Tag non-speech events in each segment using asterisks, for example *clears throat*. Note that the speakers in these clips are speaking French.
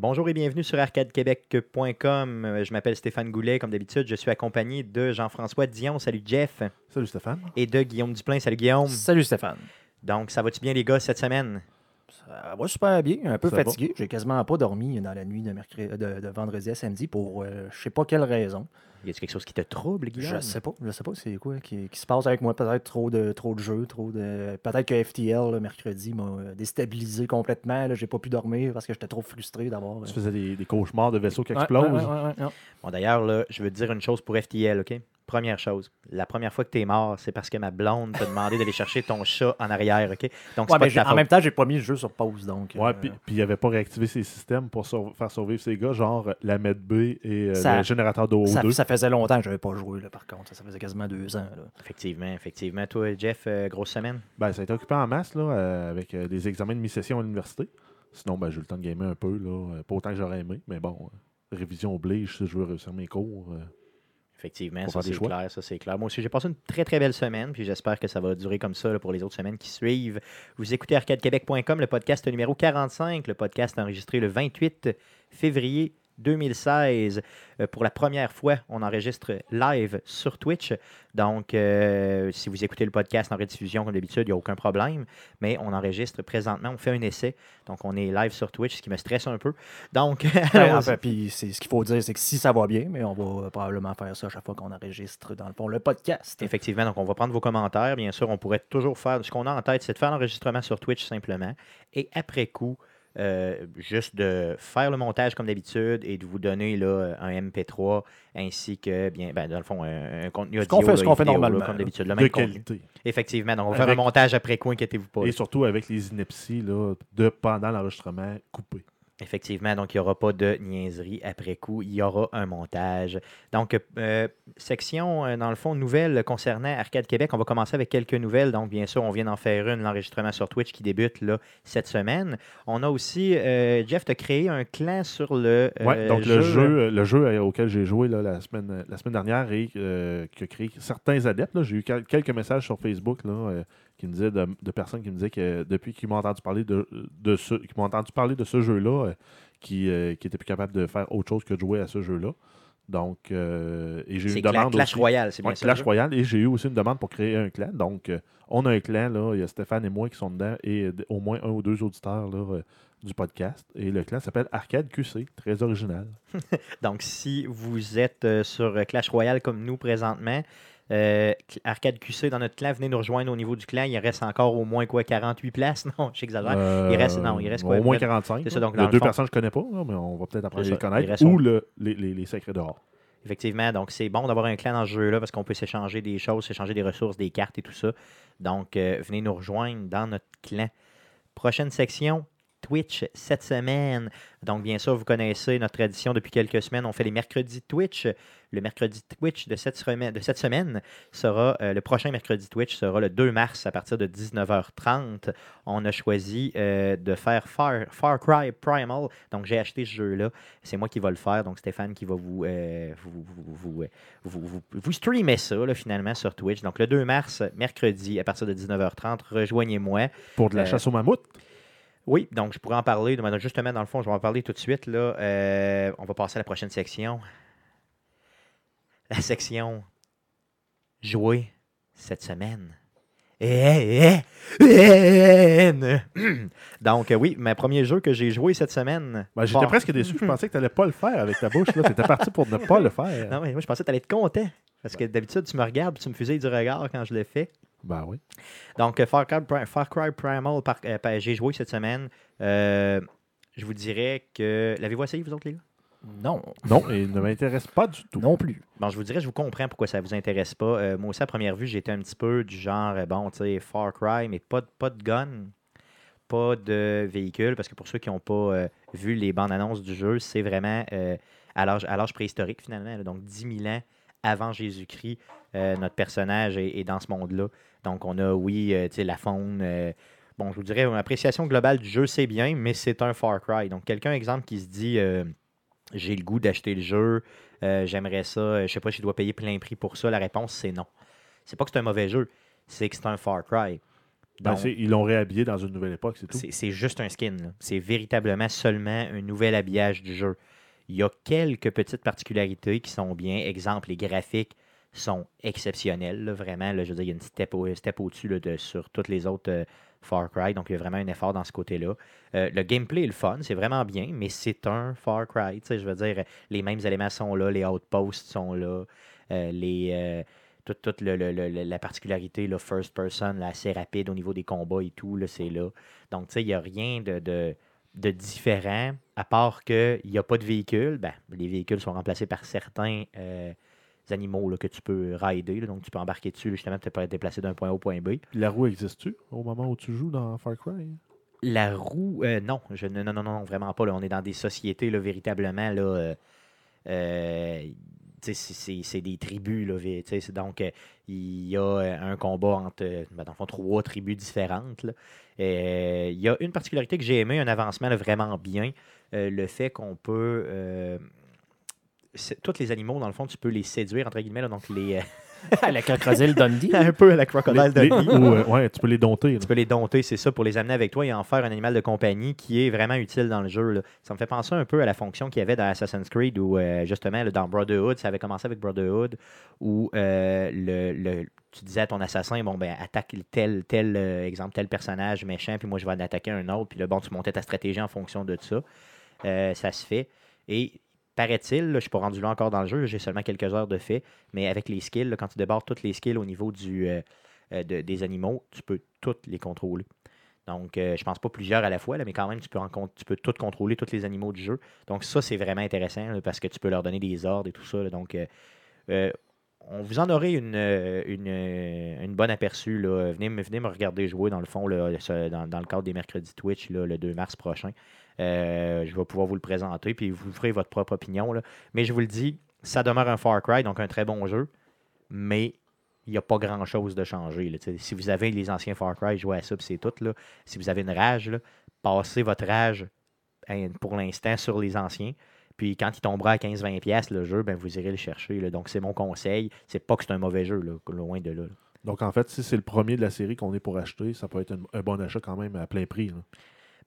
Bonjour et bienvenue sur arcadequebec.com. Euh, Je m'appelle Stéphane Goulet, comme d'habitude. Je suis accompagné de Jean-François Dion. Salut Jeff. Salut Stéphane. Et de Guillaume Duplain. Salut Guillaume. Salut Stéphane. Donc, ça va-tu bien, les gars, cette semaine? Ça va super bien, un peu Ça va? fatigué. J'ai quasiment pas dormi dans la nuit de, mercredi, de, de vendredi à samedi pour euh, je sais pas quelle raison. Y a-t-il quelque chose qui te trouble, Guillaume? Je sais pas, je sais pas c'est quoi qui, qui se passe avec moi? Peut-être trop de trop de jeux, trop de. Peut-être que FTL le mercredi m'a euh, déstabilisé complètement. là. J'ai pas pu dormir parce que j'étais trop frustré d'avoir. euh, Tu faisais des, des cauchemars de vaisseaux qui ouais, explosent. ouais, ouais, ouais, ouais. Bon, d'ailleurs, là, je veux te dire une chose pour FTL, OK? Première chose, la première fois que t'es mort, c'est parce que ma blonde t'a demandé d'aller chercher ton chat en arrière, OK? Donc, Ouais, pas mais en faute. même temps, j'ai pas mis le jeu sur pause donc. Ouais, euh, puis il n'avait pas réactivé ses systèmes pour sur- faire survivre ces gars, genre la MedB et euh, Ça- le générateur de ça, O2. ça faisait longtemps que j'avais pas joué là, par contre. Ça, ça faisait quasiment deux ans. là. Effectivement, effectivement. Toi, Jeff, euh, grosse semaine? Ben, ça a été occupé en masse là, euh, avec euh, des examens de mi-session à l'université. Sinon, ben, j'ai eu le temps de gamer un peu, là, pas autant que j'aurais aimé, mais bon, euh, révision oblige si je veux réussir mes cours. Effectivement, ça c'est clair, ça c'est clair. Moi aussi, j'ai passé une très très belle semaine, puis j'espère que ça va durer comme ça là, pour les autres semaines qui suivent. Vous écoutez arcadequebec.com, le podcast numéro 45, le podcast enregistré le 28 février 2016. Euh, pour la première fois, on enregistre live sur Twitch. Donc, euh, si vous écoutez le podcast en rediffusion comme d'habitude, il n'y a aucun problème. Mais on enregistre présentement, on fait un essai. Donc, on est live sur Twitch, ce qui me stresse un peu. Donc, *laughs* Ben, enfin, puis c'est ce qu'il faut dire, c'est que si ça va bien, mais on va euh, probablement faire ça à chaque fois qu'on enregistre dans le fond le podcast. Effectivement, donc on va prendre vos commentaires. Bien sûr, on pourrait toujours faire. Ce qu'on a en tête, c'est de faire l'enregistrement sur Twitch simplement. Et après coup, euh, juste de faire le montage comme d'habitude et de vous donner là, un MP3 ainsi que, bien, ben, dans le fond, un, un contenu Ce audio. qu'on fait- ce qu'on fait vidéo, là, normalement, Comme d'habitude. le de même contenu. qualité. Effectivement, donc on va faire un montage après coup, inquiétez-vous pas. Et surtout avec les inepties là, de pendant l'enregistrement coupées. Effectivement, donc il n'y aura pas de niaiserie après coup, il y aura un montage. Donc, euh, section, euh, dans le fond, nouvelles concernant Arcade Québec. On va commencer avec quelques nouvelles. Donc, bien sûr, on vient d'en faire une, l'enregistrement sur Twitch qui débute là, cette semaine. On a aussi, euh, Jeff, tu créé un clan sur le euh, Ouais, donc le jeu, le jeu auquel j'ai joué là, la, semaine, la semaine dernière et qui a créé certains adeptes. J'ai eu quel- quelques messages sur Facebook là, qui me disaient de, de personnes qui me disaient que depuis qu'ils m'ont entendu parler de, de ce qui m'ont entendu parler de ce jeu-là, euh, qui, euh, qui étaient plus capables de faire autre chose que de jouer à ce jeu-là. Donc, euh, et j'ai eu une Cla- demande Clash aussi. Royale, c'est bien Ouais, ça. Clash? Royale. Et j'ai eu aussi une demande pour créer un clan. Donc, euh, on a un clan, là. Il y a Stéphane et moi qui sont dedans et au moins un ou deux auditeurs là, du podcast. Et le clan s'appelle Arcade QC. Très original. *laughs* Donc, si vous êtes sur Clash Royale comme nous présentement, euh, Arcade QC dans notre clan, venez nous rejoindre au niveau du clan. Il reste encore au moins quoi, 48 places? *laughs* Non, j'exagère. il reste- non, il reste quoi, Euh, Au moins peut-être- 45. c'est ça, donc, Il y dans a le deux fond- personnes que je connais pas, mais on va peut-être apprendre à les connaître. Ou au- le- les, les, les secrets dehors. Effectivement, donc c'est bon d'avoir un clan dans ce jeu-là parce qu'on peut s'échanger des choses, s'échanger des ressources, des cartes et tout ça. Donc, euh, venez nous rejoindre dans notre clan. Prochaine section, Twitch cette semaine. Donc, bien sûr, vous connaissez notre tradition depuis quelques semaines. On fait les mercredis Twitch. Le mercredi Twitch de cette semaine, de cette semaine sera, euh, le prochain mercredi Twitch sera le 2 mars à partir de 19h30. On a choisi euh, de faire Far, Far Cry Primal. Donc, j'ai acheté ce jeu-là. C'est moi qui va le faire. Donc, Stéphane qui va vous, euh, vous, vous, vous, vous, streamer ça là, finalement sur Twitch. Donc, le 2 mars, mercredi, à partir de 19h30, rejoignez-moi. Pour de la chasse au mammouth. Oui, donc je pourrais en parler. Justement, dans le fond, je vais en parler tout de suite. Là. Euh, on va passer à la prochaine section. La section jouer cette semaine. Eh, eh, eh, Donc, euh, oui, mon premier jeu que j'ai joué cette semaine. Ben, J'étais Bon. presque déçu. Je pensais que tu n'allais pas le faire avec ta bouche. Tu étais parti pour ne pas le faire. Non, mais moi, je pensais que tu allais être content. Parce que d'habitude, tu me regardes et tu me fusilles du regard quand je le fais. Ben oui. Donc, euh, Far Cry, Far Cry Primal, euh, j'ai joué cette semaine. Euh, je vous dirais que. L'avez-vous essayé, vous autres, les gars? Non, Non, et il ne m'intéresse pas du tout. non plus. Bon, je vous dirais, je vous comprends pourquoi ça vous intéresse pas. Euh, moi aussi, à première vue, j'étais un petit peu du genre, euh, bon, tu sais, Far Cry, mais pas, de- pas de gun, pas de véhicule, parce que pour ceux qui n'ont pas euh, vu les bandes annonces du jeu, c'est vraiment euh, à l'âge à l'âge préhistorique, finalement. là. donc, 10 000 ans avant Jésus-Christ, euh, notre personnage est, est dans ce monde-là. Donc, on a, oui, euh, tu sais, la faune. euh, bon, je vous dirais, une appréciation globale du jeu, c'est bien, mais c'est un Far Cry. Donc, quelqu'un, exemple, qui se dit, euh, j'ai le goût d'acheter le jeu, euh, j'aimerais ça, euh, je sais pas si je dois payer plein prix pour ça. La réponse, c'est non. C'est pas que c'est un mauvais jeu, c'est que c'est un Far Cry. Ben, Donc, ils l'ont réhabillé dans une nouvelle époque, c'est tout. c'est juste un skin. C'est véritablement seulement un nouvel habillage du jeu. Il y a quelques petites particularités qui sont bien. Exemple, les graphiques sont exceptionnels. là, vraiment, là, je veux dire, il y a une step, au- step au-dessus de, sur toutes les autres euh, Far Cry. Donc, il y a vraiment un effort dans ce côté-là. Euh, le gameplay est le fun, c'est vraiment bien, mais c'est un Far Cry. Je veux dire, les mêmes éléments sont là, les outposts sont là, euh, les. euh, toute, le- le- le- la particularité, le first person, là, assez rapide au niveau des combats et tout, c'est là. Donc, tu sais, il n'y a rien de, de, de différent, à part qu'il n'y a pas de véhicule. Ben, les véhicules sont remplacés par certains animaux là, que tu peux rider. là. donc, tu peux embarquer dessus, justement, pour être déplacé d'un point A au point B. La roue existe-tu au moment où tu joues dans Far Cry? La roue, euh, non, je, non, non, non, vraiment pas. là. On est dans des sociétés, là, véritablement, là, euh, euh, c'est- des tribus. Là, donc, euh, il y a un combat entre, ben, dans le fond, trois tribus différentes. là. Il y a une particularité que j'ai aimé, un avancement là, vraiment bien, le fait qu'on peut... tous les animaux, dans le fond, tu peux les séduire, entre guillemets, là, donc les... euh, *laughs* le crocodile Dundee. *laughs* un peu à la crocodile Dundee. ou, euh, ouais, tu peux les dompter. là. Tu peux les dompter, c'est ça, pour les amener avec toi et en faire un animal de compagnie qui est vraiment utile dans le jeu. là. Ça me fait penser un peu à la fonction qu'il y avait dans Assassin's Creed où, euh, justement, là, dans Brotherhood, ça avait commencé avec Brotherhood, où euh, le, le- tu disais à ton assassin, bon, ben, attaque tel, tel euh, exemple, tel personnage méchant, puis moi, je vais en attaquer un autre, puis là, bon, tu montais ta stratégie en fonction de ça. Euh, ça se fait. Et paraît-il, je ne suis pas rendu là encore dans le jeu, j'ai seulement quelques heures de fait, mais avec les skills, quand tu débordes toutes les skills au niveau du, euh, euh, de- des animaux, tu peux toutes les contrôler. Donc, euh, je pense pas plusieurs à la fois, là, mais quand même, tu peux, en tu contrôler, tous les animaux du jeu. Donc, ça, c'est vraiment intéressant parce que tu peux leur donner des ordres et tout ça. donc, euh, on vous en aurait une, bonne aperçu. Là. Venez, venez me regarder jouer, dans le fond, dans, le cadre des mercredis Twitch, le 2 mars prochain. Euh, je vais pouvoir vous le présenter, puis vous ferez votre propre opinion. Mais je vous le dis, ça demeure un Far Cry, donc un très bon jeu, mais il n'y a pas grand-chose de changé. Si vous avez les anciens Far Cry, jouez à ça, puis c'est tout. Si vous avez une rage, passez votre rage hein, pour l'instant sur les anciens. Puis quand il tombera à 15-20$ piastres, le jeu, ben, vous irez le chercher. Donc c'est mon conseil. C'est pas que c'est un mauvais jeu, loin de là. Donc, en fait, si c'est le premier de la série qu'on est pour acheter, ça peut être un bon achat quand même à plein prix.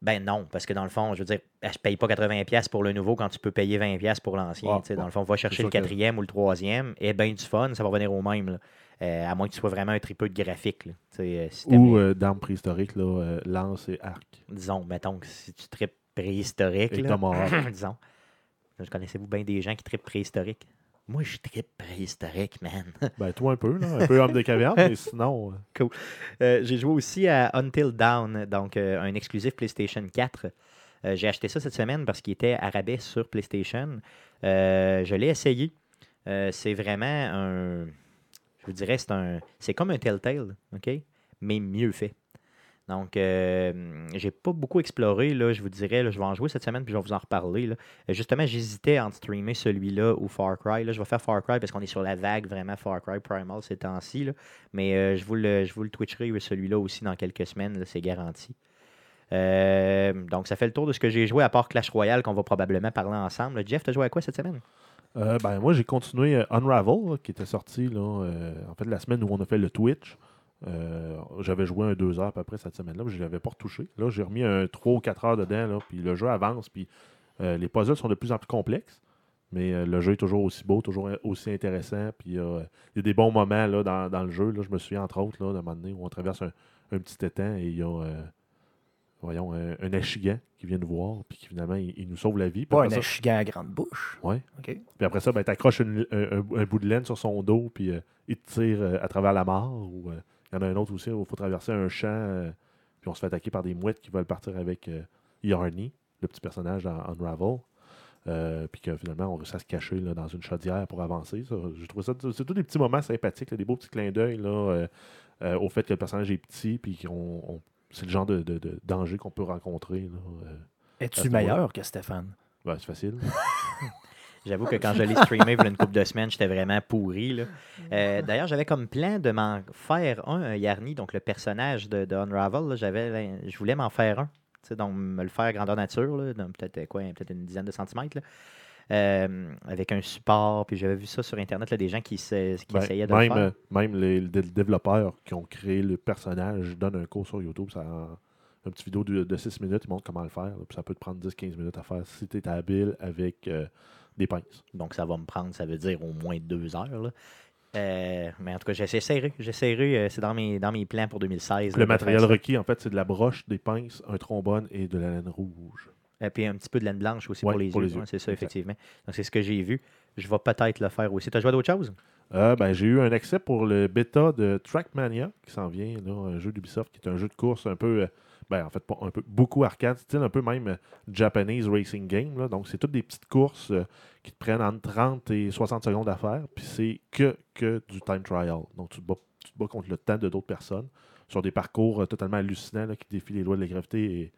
Ben non, parce que dans le fond, je veux dire, je paye pas 80$ pour le nouveau quand tu peux payer 20$ pour l'ancien. Dans le fond, va chercher le que- quatrième ou le troisième, et ben du fun, ça va revenir au même. là. Euh, à moins que tu sois vraiment un tripeux de graphique. là. Euh, si Ou euh, d'armes préhistoriques, lance et arc. disons, mettons que si tu tripes préhistorique, Et là, *coughs* disons. Je connaissez-vous bien des gens qui trippent préhistorique? Moi, je trippe préhistorique, man. *laughs* Ben, toi un peu, là, un peu homme de caverne, mais *laughs* sinon. euh, Euh, j'ai joué aussi à Until Dawn, donc euh, un exclusif PlayStation 4. Euh, j'ai acheté ça cette semaine parce qu'il était à rabais sur PlayStation. Je l'ai essayé. C'est vraiment un. Je vous dirais, c'est un. C'est comme un Telltale, OK? Mais mieux fait. Donc, euh, j'ai pas beaucoup exploré, là, je vous dirais. je vais en jouer cette semaine, puis je vais vous en reparler. là. Euh, justement, j'hésitais entre streamer celui-là ou Far Cry. Là, je vais faire Far Cry parce qu'on est sur la vague vraiment Far Cry Primal ces temps-ci. Mais euh, je, vous le, je vous twitcherai celui-là aussi dans quelques semaines, c'est garanti. Donc, ça fait le tour de ce que j'ai joué à part Clash Royale qu'on va probablement parler ensemble. Jeff, t'as joué à quoi cette semaine? Ben, moi, j'ai continué Unravel, qui était sorti en fait la semaine où on a fait le Twitch. Euh, J'avais joué un deux heures à peu près cette semaine-là, mais je ne l'avais pas retouché. Là, j'ai remis un 3 ou 4 heures dedans, là, puis le jeu avance, puis euh, les puzzles sont de plus en plus complexes, mais euh, le jeu est toujours aussi beau, toujours aussi intéressant, puis il y a des bons moments là, dans, dans le jeu. Là, je me souviens entre autres là, d'un moment donné où on traverse un, un petit étang et il y a voyons, un, un achigan qui vient nous voir, puis qui finalement il, il nous sauve la vie. Pas un ça- achigan à grande bouche. OK. puis après ça, ben, tu accroches un, un- un bout de laine sur son dos, puis il te tire à travers la mort. Ou il y en a un autre aussi où il faut traverser un champ, euh, puis on se fait attaquer par des mouettes qui veulent partir avec euh, Yarny, le petit personnage dans Unravel. Euh, puis que finalement, on réussit à se cacher là, dans une chaudière pour avancer. Ça, J'ai trouvé ça, c'est tous des petits moments sympathiques, là, des beaux petits clins d'œil là, euh, au fait que le personnage est petit, puis qu'on on- c'est le genre de, de- de danger qu'on peut rencontrer. Es-tu meilleur que Stéphane? Ben, c'est facile. *laughs* J'avoue que quand je l'ai streamé il y a une couple de semaines, j'étais vraiment pourri. là. Euh, D'ailleurs, j'avais comme plan de m'en faire un, un Yarny, donc le personnage de, de Unravel. là, j'avais, je voulais m'en faire un. Donc, me le faire grandeur nature, là, donc peut-être quoi, peut-être une dizaine de centimètres. là. euh, avec un support. Puis j'avais vu ça sur Internet, là, des gens qui, se- qui Ben, essayaient de même, le faire. euh, même les, les développeurs qui ont créé le personnage donnent un cours sur YouTube. Ça, une petite vidéo de, de 6 minutes, ils montrent comment le faire. là, puis ça peut te prendre 10-15 minutes à faire si tu es habile avec euh, des pinces. Donc ça va me prendre, ça veut dire au moins deux heures. là. Euh, mais en tout cas, j'essaierai. J'essaierai. euh, c'est dans mes, dans mes plans pour 2016. là, Le matériel requis, en fait, c'est de la broche, des pinces, un trombone et de la laine rouge. Et puis un petit peu de laine blanche aussi Ouais, pour les pour yeux. Ouais, c'est ça, Exact. effectivement. Donc c'est ce que j'ai vu. Je vais peut-être le faire aussi. Tu as joué à d'autres choses? Euh, ben, j'ai eu un accès pour le bêta de Trackmania qui s'en vient, là, un jeu d'Ubisoft qui est un jeu de course un peu, euh, ben, en fait, un peu, beaucoup arcade, style un peu même euh, Japanese racing game. là. Donc, c'est toutes des petites courses qui te prennent entre 30 et 60 secondes à faire, puis c'est que, que du time trial. Donc, tu te, bats, tu contre le temps de d'autres personnes sur des parcours totalement hallucinants là, qui défient les lois de la gravité et,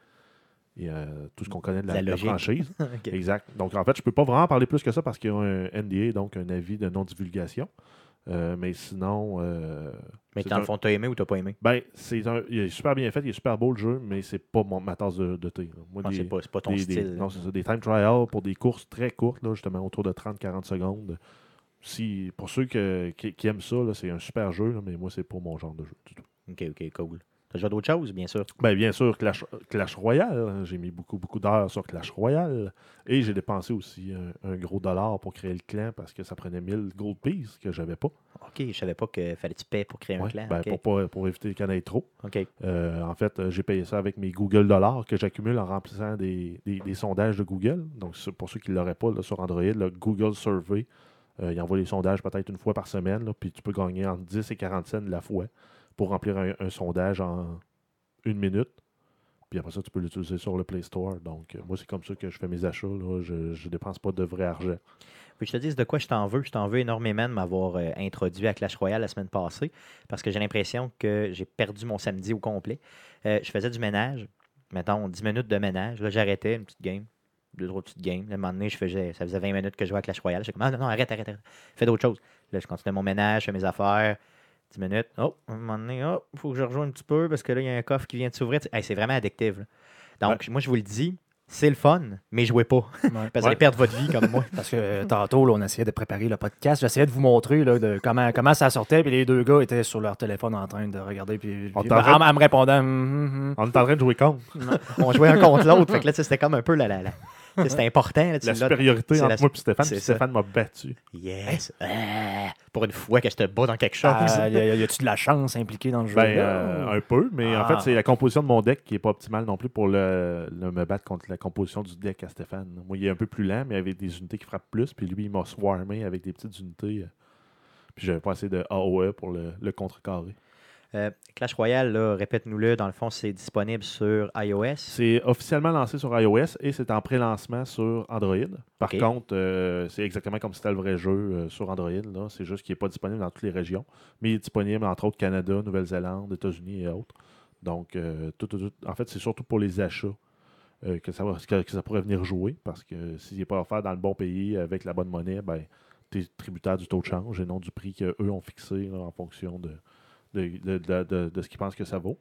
et, euh, tout ce qu'on connaît de la, franchise. *laughs* Exact. Donc, en fait, je peux pas vraiment parler plus que ça parce qu'il y a un NDA, donc un avis de non-divulgation. Euh, mais sinon. euh, Mais dans un- le fond, t'as aimé ou t'as pas aimé? Ben, c'est un, il est super bien fait, il est super beau le jeu, mais c'est pas mon, ma tasse de, de thé. Moi, Ah, des- c'est pas, c'est pas ton des- des- style. là. non, c'est ça, des time trials pour des courses très courtes, là, justement, autour de 30-40 secondes. Si, pour ceux que- qui, qui aiment ça, là, c'est un super jeu, là, mais moi, c'est pas mon genre de jeu du tout. Ok, ok, cool. T'as joué d'autres choses, bien sûr. Ben, bien sûr, Clash, Clash Royale. hein. J'ai mis beaucoup, beaucoup d'heures sur Clash Royale. Et j'ai dépensé aussi un, un gros dollar pour créer le clan parce que ça prenait 1000 gold pieces que j'avais pas. Ok, je savais pas qu'il fallait que tu payes pour créer un clan. ben, pour, pas- pour éviter qu'il y en ait trop. Ok. Euh, en fait, j'ai payé ça avec mes Google Dollars que j'accumule en remplissant des, des- des sondages de Google. Donc, pour ceux qui ne l'auraient pas là, sur Android, le Google Survey, euh, il envoie les sondages peut-être une fois par semaine, là, puis tu peux gagner entre 10 et 40 cents la fois pour remplir un, sondage en une minute. Puis après ça, tu peux l'utiliser sur le Play Store. Donc, euh, moi, c'est comme ça que je fais mes achats. là. Je ne dépense pas de vrai argent. Puis je te dis de quoi je t'en veux. Je t'en veux énormément de m'avoir euh, introduit à Clash Royale la semaine passée parce que j'ai l'impression que j'ai perdu mon samedi au complet. Euh, je faisais du ménage, mettons 10 minutes de ménage. Là, j'arrêtais une petite game, deux, trois petites games. Là, un moment donné, je faisais, ça faisait 20 minutes que je jouais à Clash Royale. J'étais comme, ah non, non, arrête, arrête, arrête. Fais d'autres choses. Là, je continuais mon ménage, je fais mes affaires. 10 minutes. Oh, à un moment donné, oh, faut que je rejoigne un petit peu parce que là, il y a un coffre qui vient de s'ouvrir. Hey, c'est vraiment addictif. là. Donc, moi, je vous le dis, c'est le fun, mais jouez pas. Ouais. *laughs* Parce que vous allez perdre votre vie comme moi. Parce que euh, tantôt, là, on essayait de préparer le podcast. J'essayais de vous montrer là, de comment, comment ça sortait. Puis les deux gars étaient sur leur téléphone en train de regarder. Puis, On puis- t'en en, en me répondant. Hum, hum, hum. On est en train de jouer contre. on jouait un contre l'autre. Fait que là, tu sais, c'était comme un peu la. la, la- C'était important. là, tu La supériorité c'est entre la- moi et Stéphane. c'est puis. Stéphane m'a battu. Yes. Ah, pour une fois que je te bats dans quelque chose. Ah, y a- y a-tu de la chance impliquée dans le jeu? Ben, euh, un peu, mais en Ah. fait, c'est la composition de mon deck qui est pas optimale non plus pour le, le- me battre contre la composition du deck à Stéphane. Moi, il est un peu plus lent, mais avec des unités qui frappent plus, puis lui, il m'a swarmé avec des petites unités. euh, Puis j'avais pas assez de AOE pour le, le contrecarrer. Euh, Clash Royale, répète-nous-le. Dans le fond, c'est disponible sur iOS. C'est officiellement lancé sur iOS et c'est en pré-lancement sur Android. Par contre, euh, c'est exactement comme si c'était le vrai jeu euh, sur Android. C'est juste qu'il n'est pas disponible dans toutes les régions, mais il est disponible entre autres Canada, Nouvelle-Zélande, États-Unis et autres. Donc, tout, tout- tout- en fait, c'est surtout pour les achats que, ça va- que- que ça pourrait venir jouer parce que s'il n'est pas offert dans le bon pays avec la bonne monnaie, ben, tu es tributaire du taux de change et non du prix qu'eux ont fixé là, en fonction de, de, de- de- de- de ce qu'ils pensent que ça vaut.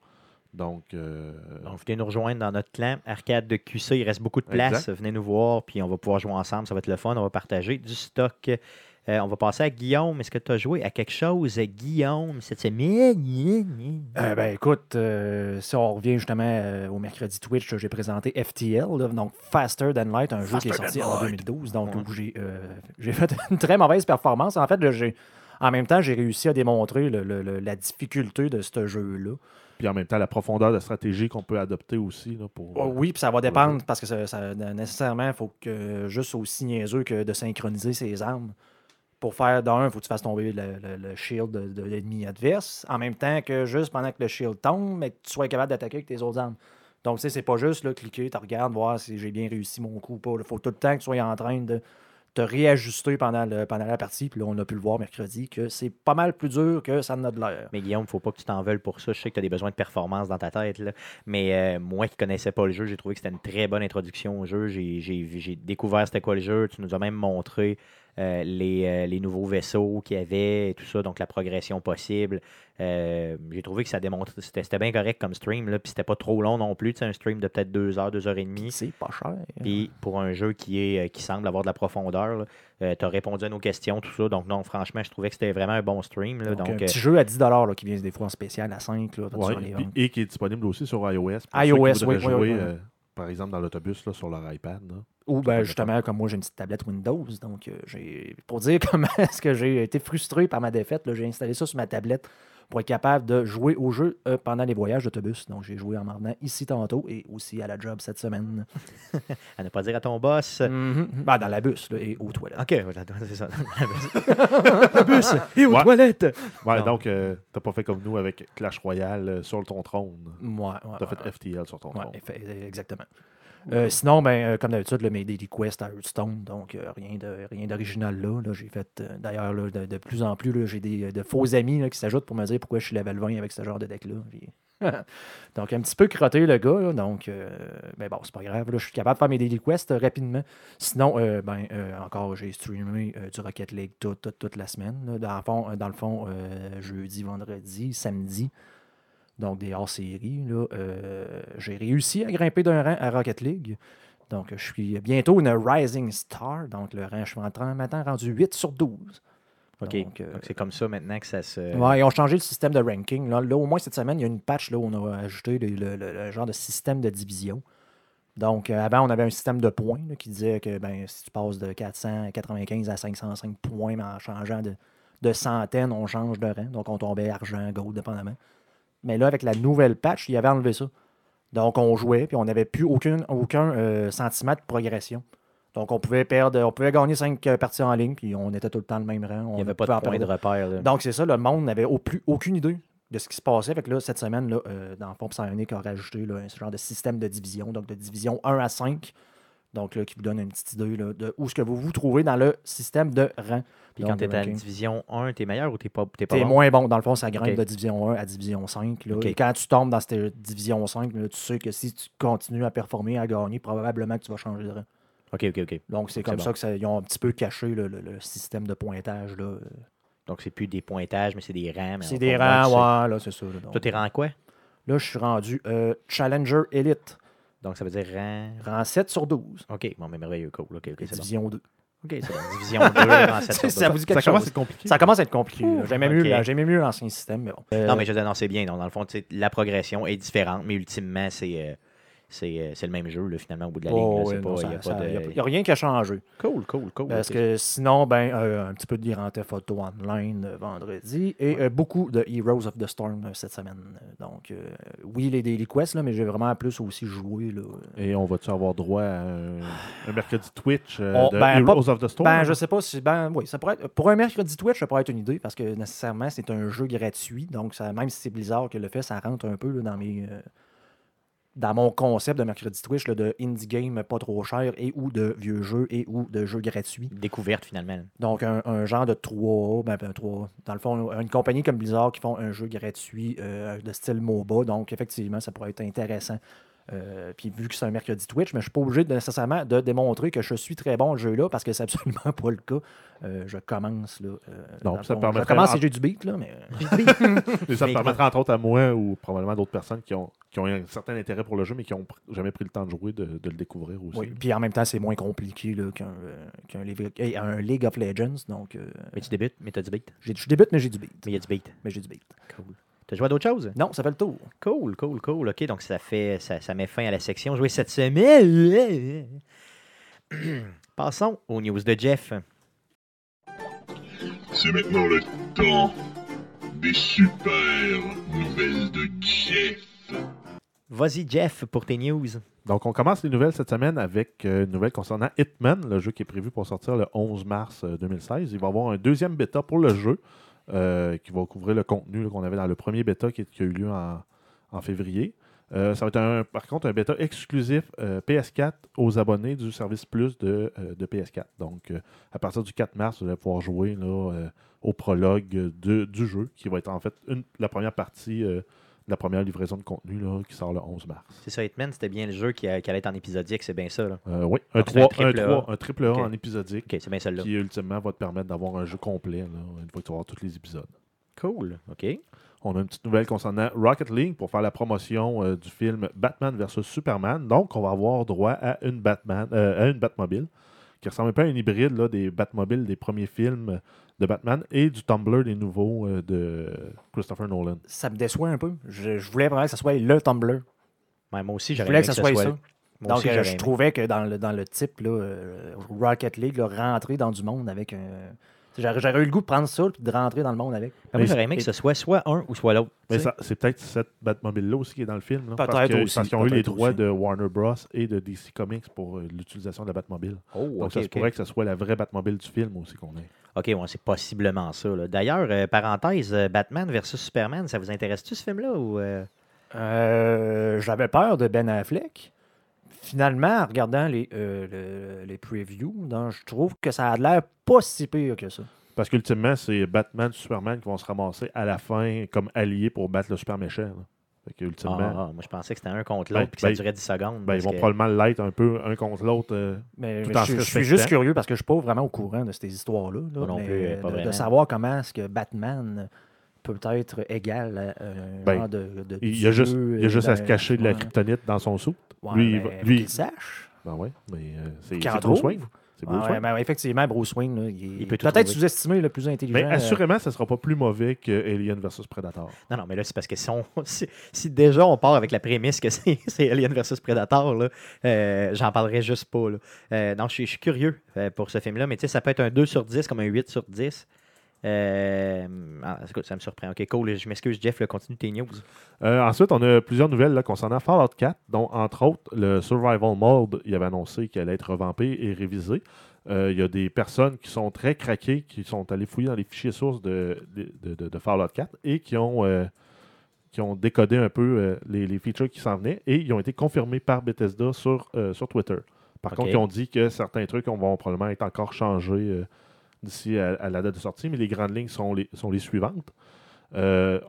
Donc, euh, Donc, venez nous rejoindre dans notre clan. Arcade de QC, il reste beaucoup de place. Exact. Venez nous voir, puis on va pouvoir jouer ensemble. Ça va être le fun. On va partager du stock. Euh, on va passer à Guillaume. Est-ce que tu as joué à quelque chose, Guillaume, cette semaine? Euh, ben écoute, euh, si on revient justement euh, au mercredi Twitch, j'ai présenté FTL, là, donc Faster Than Light, un jeu qui est sorti en Light. 2012, donc Ouais. où j'ai euh, *laughs* fait une très mauvaise performance. En fait, j'ai en même temps, j'ai réussi à démontrer le- le- le- la difficulté de ce jeu-là. Puis en même temps, la profondeur de stratégie qu'on peut adopter aussi là, pour. Oh, oui, puis ça va dépendre parce que ça, ça- nécessairement, il faut que juste aussi niaiseux que de synchroniser ses armes. Pour faire d'un, il faut que tu fasses tomber le, shield de, de l'ennemi adverse. En même temps que juste pendant que le shield tombe, mais que tu sois capable d'attaquer avec tes autres armes. Donc, tu sais, c'est pas juste là, cliquer, tu regardes, voir si j'ai bien réussi mon coup ou pas. Il faut tout le temps que tu sois en train de te réajuster pendant, le, pendant la partie. Puis là, on a pu le voir mercredi que c'est pas mal plus dur que ça en a de l'air. Mais Guillaume, faut pas que tu t'en veuilles pour ça. Je sais que tu as des besoins de performance dans ta tête. Mais euh, moi qui connaissais pas le jeu, j'ai trouvé que c'était une très bonne introduction au jeu. J'ai découvert c'était quoi le jeu. Tu nous as même montré euh, les, euh, les nouveaux vaisseaux qu'il y avait et tout ça, donc la progression possible. Euh, J'ai trouvé que ça démontre, c'était c'était bien correct comme stream, là, puis c'était pas trop long non plus, sais, un stream de peut-être deux heures, deux heures et demie. C'est pas cher. Puis pour un jeu qui est qui semble avoir de la profondeur, tu as répondu à nos questions, tout ça. Donc non, franchement, je trouvais que c'était vraiment un bon stream. là. Donc, donc, un euh, petit jeu à 10 là, qui vient des fois en spécial à 5. Là, Ouais, sur les puis- ventes. et qui est disponible aussi sur iOS. pour iOS, ceux qui voudraient oui, oui, jouer, oui, oui. euh, par exemple, dans l'autobus sur leur iPad. là. Ou ben, justement, comme moi, j'ai une petite tablette Windows. Donc, euh, j'ai pour dire *laughs* comment est-ce que j'ai été frustré par ma défaite, j'ai installé ça sur ma tablette pour être capable de jouer au jeu euh, pendant les voyages d'autobus. Donc, j'ai joué en m'en ici tantôt et aussi à la job cette semaine. *laughs* à ne pas dire à ton boss. Mhm. Ben, dans la bus là, et aux toilettes. Ok, voilà, c'est ça. *laughs* Le bus et aux Ouais. toilettes. Ouais, donc, euh, t'as pas fait comme nous avec Clash Royale euh, sur ton trône. Ouais, ouais, T'as fait FTL sur ton trône. exactement. Euh, sinon, ben, euh, comme d'habitude, mes Daily Quest à Hearthstone, donc euh, rien rien d'original là. j'ai fait, d'ailleurs, de, plus en plus, j'ai des de faux amis qui s'ajoutent pour me dire pourquoi je suis level 20 avec ce genre de deck-là. *laughs* Donc, un petit peu crotté le gars, là, donc, euh, bon, c'est pas grave. Je suis capable de faire mes Daily Quests rapidement. Sinon, ben, encore, j'ai streamé du Rocket League toute, toute, la semaine. Dans, le fond, dans le fond, jeudi, vendredi, samedi. Donc, des hors-séries. Euh, j'ai réussi à grimper d'un rang à Rocket League. Donc, je suis bientôt une Rising Star. Donc, le rang, je suis maintenant rendu 8 sur 12. Ok, Donc, euh, donc c'est comme ça maintenant que ça se. Ouais, ils ont changé le système de ranking. Là, Là, au moins cette semaine, il y a une patch là, où on a ajouté le, le- le- le genre de système de division. Donc, euh, avant, on avait un système de points là, qui disait que ben, si tu passes de 495 à 505 points, mais en changeant de, de centaines, on change de rang. Donc, on tombait argent, gold, dépendamment. Mais là, avec la nouvelle patch, il avait enlevé ça. Donc, on jouait, puis on n'avait plus aucun, aucun euh, sentiment de progression. Donc, on pouvait perdre, on pouvait gagner 5 parties en ligne, puis on était tout le temps le même rang. Il On n'y avait pas de point de repère. là. Donc, c'est ça, le monde n'avait au plus aucune idée de ce qui se passait. Fait que là, cette semaine, là, euh, dans le fond, Psyonic a rajouté là, ce genre de système de division, donc de division 1 à 5. Donc, là, qui vous donne une petite idée là, de où est-ce que vous vous trouvez dans le système de rang. Puis quand tu es à division 1, tu es meilleur ou tu pas, t'es pas bon? moins bon. Dans le fond, ça grimpe de division 1 à division 5. là. Ok. Et quand tu tombes dans cette division 5, là, tu sais que si tu continues à performer, à gagner, probablement que tu vas changer de rang. Ok, ok, ok. Donc, c'est comme ça bon. que ça- ils ont un petit peu caché le, le- le système de pointage. là. Donc c'est plus des pointages, mais c'est des rangs. C'est des rangs, ouais, là, c'est ça. là. c'est- Donc, Toi, t'es rang quoi? Là, je suis rendu euh, Challenger Elite, Donc ça veut dire rang. rang 7 sur 12, Ok, bon, mais merveilleux, cool. Ok, ok, c'est bon. division 2. Ok, c'est bon. Division 2, rang 7 *laughs* sur Ça 12. vous dit quelque Ça commence à être compliqué. Ça commence à être compliqué. J'aimais mieux, l'ancien système, mais bon. Euh, Non, mais je veux dire, non, c'est bien. Donc, dans le fond, la progression est différente, mais ultimement, c'est euh, c'est euh, c'est le même jeu, là, finalement, au bout de la oh, ligne. il y a rien qui a changé. Cool, cool, cool. Parce que sinon, ben, euh, un petit peu de Grand Theft Auto Online euh, vendredi et euh, beaucoup de Heroes of the Storm cette semaine. Donc, euh, oui, les Daily Quests, là, mais j'ai vraiment plus aussi joué. Là. Et on va-tu avoir droit à un, un mercredi Twitch euh, On- de ben, Heroes of the Storm? Ben, je sais pas si. Ben, oui, ça pourrait être- pour un mercredi Twitch, ça pourrait être une idée parce que nécessairement, c'est un jeu gratuit. Donc, ça, même si c'est Blizzard qui le fait, ça rentre un peu là, dans mes. Dans mon concept de mercredi Twitch là, de indie game pas trop cher et ou de vieux jeux et ou de jeux gratuits. Découverte, finalement. Donc, un, un genre de 3 ben, ben, 3 Dans le fond, une compagnie comme Blizzard qui font un jeu gratuit euh, de style MOBA. Donc, effectivement, ça pourrait être intéressant. Euh, puis vu que c'est un mercredi Twitch, mais je suis pas obligé de, nécessairement de démontrer que je suis très bon au jeu-là parce que c'est *laughs* absolument pas le cas. Euh, je commence là. euh, Non, ça je commence et j'ai du beat là, mais euh, *laughs* *laughs* ça me permettra entre autres à moi ou probablement d'autres personnes qui ont, qui ont un certain intérêt pour le jeu mais qui n'ont jamais pris le temps de jouer de, de le découvrir aussi. oui. Puis en même temps, c'est moins compliqué là, qu'un euh, qu'un League- un League of Legends. Donc, euh, Mais tu débutes, mais t'as du beat. je débute, mais j'ai du beat. Mais il y a du beat. Mais j'ai du beat. Cool. T'as joué à d'autres choses? Non, ça fait le tour. Cool, cool, cool. OK, donc ça fait ça, ça met fin à la section jouée cette semaine. *clears throat* Passons aux news de Jeff. C'est maintenant le temps des super nouvelles de Jeff. Vas-y, Jeff, pour tes news. Donc, on commence les nouvelles cette semaine avec euh, une nouvelle concernant Hitman, le jeu qui est prévu pour sortir le 11 mars euh, 2016. Il va y avoir un deuxième bêta pour le jeu euh, qui va couvrir le contenu qu'on avait dans le premier bêta qui, a eu lieu en, février. Euh, ça va être un- par contre un bêta exclusif euh, PS4 aux abonnés du service Plus de, euh, de PS4. Donc, à partir du 4 mars, vous allez pouvoir jouer au prologue du jeu, qui va être en fait la première partie la première livraison de contenu là, qui sort le 11 mars. C'est ça, Hitman, c'était bien le jeu qui, a- qui allait être en épisodique, c'est bien ça. Là. Euh, oui, un, Donc, c'est un 3, un, triple A. 3, un triple A Ok. en épisodique c'est bien celle-là. qui ultimement va te permettre d'avoir un jeu complet là, une fois que tu vas avoir tous les épisodes. Cool, ok. On a une petite nouvelle concernant Rocket League pour faire la promotion euh, du film Batman vs Superman. Donc, on va avoir droit à une Batman, euh, à une Batmobile qui ressemble un peu à un hybride là, des Batmobiles des premiers films de Batman et du Tumblr des nouveaux euh, de Christopher Nolan. Ça me déçoit un peu. Je, je voulais vraiment que ce soit le Tumblr. Ouais, moi aussi, Je voulais que ce soit ça. Moi Donc, aussi, euh, je trouvais que dans le, dans le type, là, euh, Rocket League, là, rentrer dans du monde avec un. J'aurais eu le goût de prendre ça et de rentrer dans le monde avec. Mais moi, j'aurais aimé que ce soit soit un ou soit l'autre. Mais ça- c'est peut-être cette Batmobile-là aussi qui est dans le film. là, Peut-être parce que- aussi, Parce qu'ils ont eu les droits aussi. de Warner Bros. et de DC Comics pour l'utilisation de la Batmobile. Oh, Donc, ça se pourrait que ce soit la vraie Batmobile du film aussi qu'on ait. Ok, ouais, c'est possiblement ça. là. D'ailleurs, euh, parenthèse, euh, Batman versus Superman, ça vous intéresse-tu ce film-là ou euh, Euh, J'avais peur de Ben Affleck. Finalement, en regardant les, euh, le- les previews, donc, je trouve que ça a l'air pas si pire que ça. Parce qu'ultimement, c'est Batman et Superman qui vont se ramasser à la fin comme alliés pour battre le super méchant. là. Fait que, ah, ultimement, ah, moi je pensais que c'était un contre Ben, l'autre puis que ça ben, durait 10 secondes. ben, ils vont que- probablement l'être un peu un contre l'autre. euh, Mais, Tout mais en je, je suis juste curieux parce que je suis pas vraiment au courant de ces histoires-là. là, Moi non mais, plus, euh, pas de- savoir comment est-ce que Batman peut être égal à un Ben, genre de, de il y a juste, il y a juste à se cacher de la ouais. kryptonite dans son sou. Ouais, lui, il va- faut lui- qu'il sache. Ben ouais, mais euh, c'est en c'est Bruce trouve. Wayne. C'est Ouais, Bruce Wayne. ben, effectivement, Bruce Wayne, là, il, peut peut-être sous-estimé, le plus intelligent. Mais euh, assurément, ça ne sera pas plus mauvais que Alien vs Predator. Non, non, mais là, c'est parce que si, on- *laughs* si, si déjà on part avec la prémisse que *laughs* c'est Alien versus Predator, là, euh, j'en parlerai juste pas. Là. Euh, non, je suis, curieux euh, pour ce film-là, mais tu sais, ça peut être un 2 sur 10 comme un 8 sur 10. Euh, ah, écoute, ça me surprend. Ok, cool. Je m'excuse, Jeff, là, continue tes news. Euh, ensuite, on a plusieurs nouvelles là, concernant Fallout 4, dont entre autres le Survival Mode, il avait annoncé qu'il allait être revampé et révisé. Euh, il y a des personnes qui sont très craquées, qui sont allées fouiller dans les fichiers sources de, de, de- de Fallout 4 et qui ont, qui ont décodé un peu les, les features qui s'en venaient et ils ont été confirmés par Bethesda sur, sur Twitter. Par contre, ils ont dit que certains trucs on vont probablement être encore changés d'ici à, à la date de sortie, mais les grandes lignes sont les, sont les suivantes. Euh,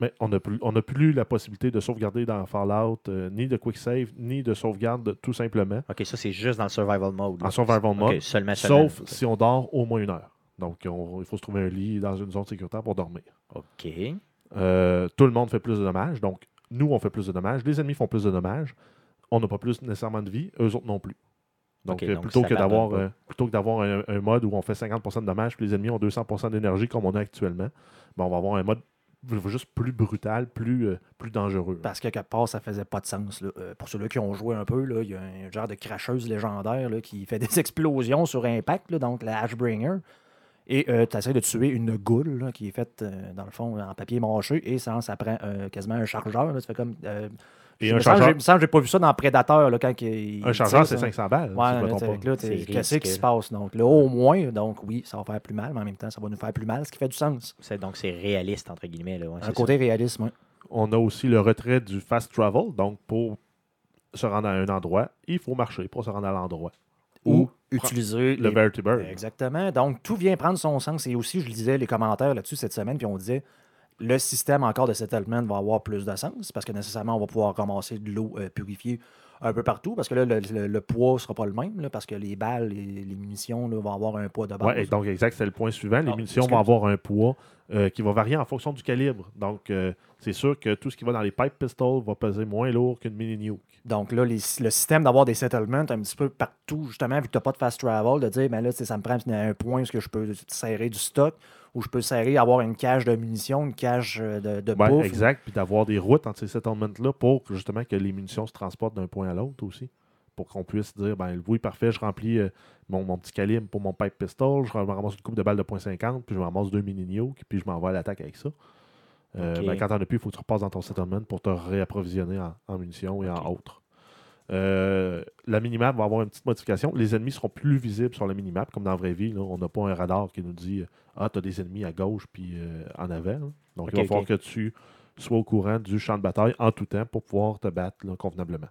mais on n'a plus, plus la possibilité de sauvegarder dans Fallout, euh, ni de quick save, ni de sauvegarde, tout simplement, Ok, ça, c'est juste dans le survival mode. là. en survival mode, seulement, seulement. sauf si on dort au moins une heure. Donc, on- il faut se trouver un lit dans une zone sécuritaire pour dormir. Ok. Euh, tout le monde fait plus de dommages, donc nous, on fait plus de dommages, les ennemis font plus de dommages, on n'a pas plus nécessairement de vie, eux autres non plus. Donc, euh, donc plutôt, que euh, plutôt que d'avoir un, un mode où on fait 50% de dommages, puis les ennemis ont 200% d'énergie comme on a actuellement, ben, on va avoir un mode juste plus brutal, plus, euh, plus dangereux. Parce que quelque part, ça faisait pas de sens. là. Euh, pour ceux-là qui ont joué un peu, là, il y a un genre de cracheuse légendaire là, qui fait *laughs* des explosions sur impact, là, donc la Ashbringer. Et tu essaies de tuer une goule là, qui est faite, euh, dans le fond, en papier mâché. Et ça, ça prend euh, quasiment un chargeur. Là, ça fait comme. Et il un me semble- chargeur- il me semble que j'ai pas vu ça dans Predator. Là, quand il, Un chargeur, c'est ça. 500 balles. Ouais, si qu'est-ce qui se passe? Donc, là, au moins, donc oui, ça va faire plus mal, mais en même temps, ça va nous faire plus mal, ce qui fait du sens. C'est- Donc, c'est réaliste, entre guillemets. Là. Ouais, Un côté réalisme, ouais. On a aussi le retrait du fast travel. Donc, pour se rendre à un endroit, il faut marcher pour se rendre à l'endroit. Ou Ou utiliser le les- Vertibird. Exactement. Donc, tout vient prendre son sens. Et aussi, je lisais les commentaires là-dessus cette semaine, puis on disait le système encore de settlement va avoir plus de sens parce que nécessairement, on va pouvoir ramasser de l'eau euh, purifiée un peu partout parce que là, le, le- le poids ne sera pas le même là, parce que les balles et les munitions là, vont avoir un poids de base. Ouais, et donc exact, c'est le point suivant. Les Ah, munitions vont avoir un poids euh, qui va varier en fonction du calibre. Donc, euh, c'est sûr que tout ce qui va dans les pipe pistols va peser moins lourd qu'une mini nuke. Donc là, les- le système d'avoir des settlements un petit peu partout, justement, vu que tu n'as pas de fast travel, de dire, ben là, ça me prend un point où je peux serrer du stock, ou je peux serrer, avoir une cage de munitions, une cage euh, de, de Ouais, bouffe. exact. Puis d'avoir des routes entre ces settlements-là pour justement que les munitions se transportent d'un point à l'autre aussi. Pour qu'on puisse dire, ben oui, parfait, je remplis euh, mon, mon petit calibre pour mon pipe pistol, je me ramasse une coupe de balles de .50, puis je me ramasse deux mini puis je m'envoie à l'attaque avec ça. Euh, ben, quand t'en as plus, il faut que tu repasses dans ton settlement pour te réapprovisionner en, en munitions et en autres. Euh, la minimap va avoir une petite modification. Les ennemis seront plus visibles sur la minimap, comme dans la vraie vie. là. On n'a pas un radar qui nous dit Ah, tu as des ennemis à gauche puis euh, en avant. là. Donc, il va falloir que tu sois au courant du champ de bataille en tout temps pour pouvoir te battre là, convenablement.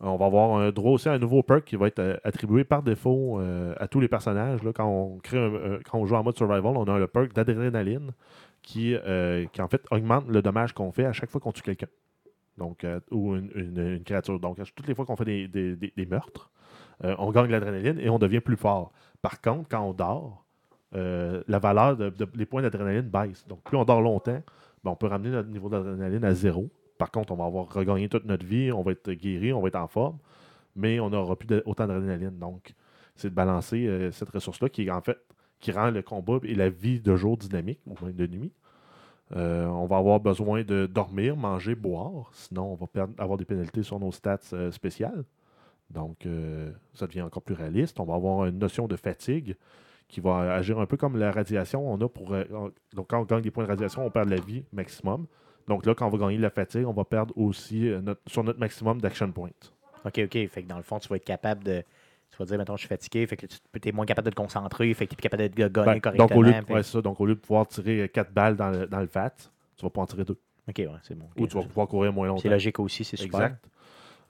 On va avoir un droit aussi à un nouveau perk qui va être attribué par défaut euh, à tous les personnages. Là, quand, on crée un- un- quand on joue en mode survival, on a le perk d'adrénaline qui, euh, qui en fait augmente le dommage qu'on fait à chaque fois qu'on tue quelqu'un. Donc, euh, ou une, créature. Donc, toutes les fois qu'on fait des, des- des- des meurtres, euh, on gagne l'adrénaline et on devient plus fort. Par contre, quand on dort, la valeur de, de- des points d'adrénaline baisse. Donc, plus on dort longtemps, ben, on peut ramener notre niveau d'adrénaline à zéro. Par contre, on va avoir regagné toute notre vie, on va être guéri, on va être en forme, mais on n'aura plus autant d'adrénaline. Donc, c'est de balancer cette ressource-là qui, en fait, qui rend le combat et la vie de jour dynamique, ou même de nuit. Euh, on va avoir besoin de dormir, manger, boire. Sinon, on va perdre- avoir des pénalités sur nos stats euh, spéciales. Donc, euh, ça devient encore plus réaliste. On va avoir une notion de fatigue qui va agir un peu comme la radiation. On a pour, on- donc, quand on gagne des points de radiation, on perd la vie maximum. Donc là, quand on va gagner de la fatigue, on va perdre aussi sur notre maximum d'action point. OK, OK. Fait que dans le fond, tu vas être capable de. Tu vas dire, mettons, je suis fatigué. Fait que tu es moins capable de te concentrer. Fait que tu es plus capable de gagner Ben, correctement. donc, au lieu de, fait- ouais, c'est ça. donc, au lieu de pouvoir tirer 4 balles dans le, dans le fat, tu vas pouvoir en tirer 2. OK, ouais, c'est bon. Ou tu vas pouvoir courir moins longtemps. C'est logique aussi, c'est super. Exact.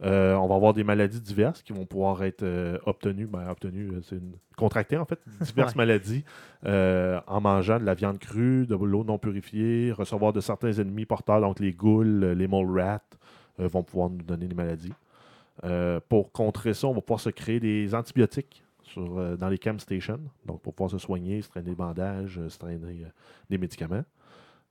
Euh, on va avoir des maladies diverses qui vont pouvoir être euh, obtenues. Ben, obtenues, euh, c'est une... contractées en fait, diverses Ouais. maladies euh, en mangeant de la viande crue, de l'eau non purifiée, recevoir de certains ennemis porteurs, donc les ghouls, les mole rats, euh, vont pouvoir nous donner des maladies. Euh, pour contrer ça, on va pouvoir se créer des antibiotiques sur, euh, dans les camp stations, donc pour pouvoir se soigner, se traîner des bandages, euh, se traîner des médicaments.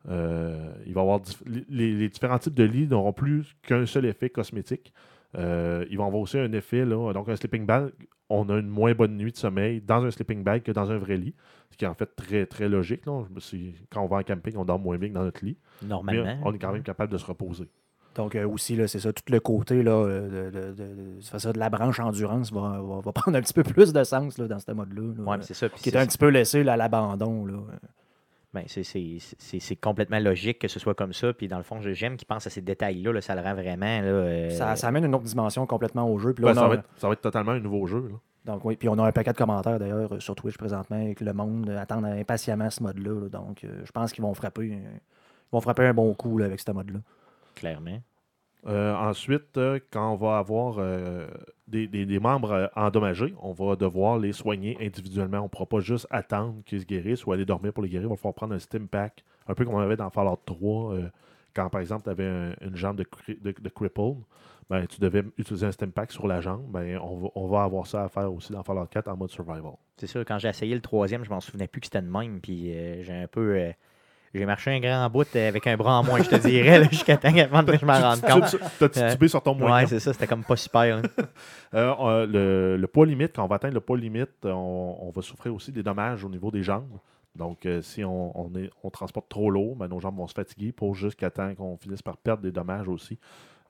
Il va y avoir les, les différents types de lits n'auront plus qu'un seul effet cosmétique. Ils vont avoir aussi un effet, là, donc un sleeping bag, on a une moins bonne nuit de sommeil dans un sleeping bag que dans un vrai lit, ce qui est en fait très, très logique. Là. Quand on va en camping, on dort moins bien que dans notre lit, mais Normalement. on est quand même capable de se reposer. Donc, euh, aussi, là, c'est ça, tout le côté là, euh, de, de- de- de- c'est ça, de la branche endurance va, va- va *laughs* prendre un petit peu plus de sens là, dans ce mode-là. là, Ouais, mais c'est ça. qui est un petit peu laissé là, à l'abandon. là. Ben, c'est- c'est c'est- c'est complètement logique que ce soit comme ça. Puis dans le fond, je- j'aime qu'ils pensent à ces détails-là. là, ça le rend vraiment. Là, euh, Ça, ça amène une autre dimension complètement au jeu. Puis là, Ben, ça, a- va être, ça va être totalement un nouveau jeu. là. Donc, oui, puis on a un paquet de commentaires d'ailleurs sur Twitch présentement et que le monde attend impatiemment ce mode-là. là. Donc, euh, je pense qu'ils vont frapper, euh, ils vont frapper un bon coup là, avec ce mode-là. Clairement. Euh, ensuite, euh, quand on va avoir euh, des, des- des membres endommagés, on va devoir les soigner individuellement. On ne pourra pas juste attendre qu'ils se guérissent ou aller dormir pour les guérir. Il va falloir prendre un Steam Pack, un peu comme on avait dans Fallout 3, euh, quand par exemple tu avais une jambe de, cri- de, de cripple. Ben, tu devais utiliser un Steam Pack sur la jambe. Ben, on, va, on va avoir ça à faire aussi dans Fallout 4 en mode survival. C'est sûr, quand j'ai essayé le troisième, je m'en souvenais plus que c'était de même. Puis euh, j'ai un peu. euh, j'ai marché un grand bout euh, avec un bras en moins, je te dirais, jusqu'à temps que je m'en rende compte. Tu as titubé sur ton moyen? Ouais, c'est ça, c'était comme pas super. *laughs* Euh, euh, le, le poids limite, quand on va atteindre le poids limite, euh, on, on va souffrir aussi des dommages au niveau des jambes. Donc, euh, si on, on est, on transporte trop lourd, ben, nos jambes vont se fatiguer pour jusqu'à temps qu'on finisse par perdre des dommages aussi.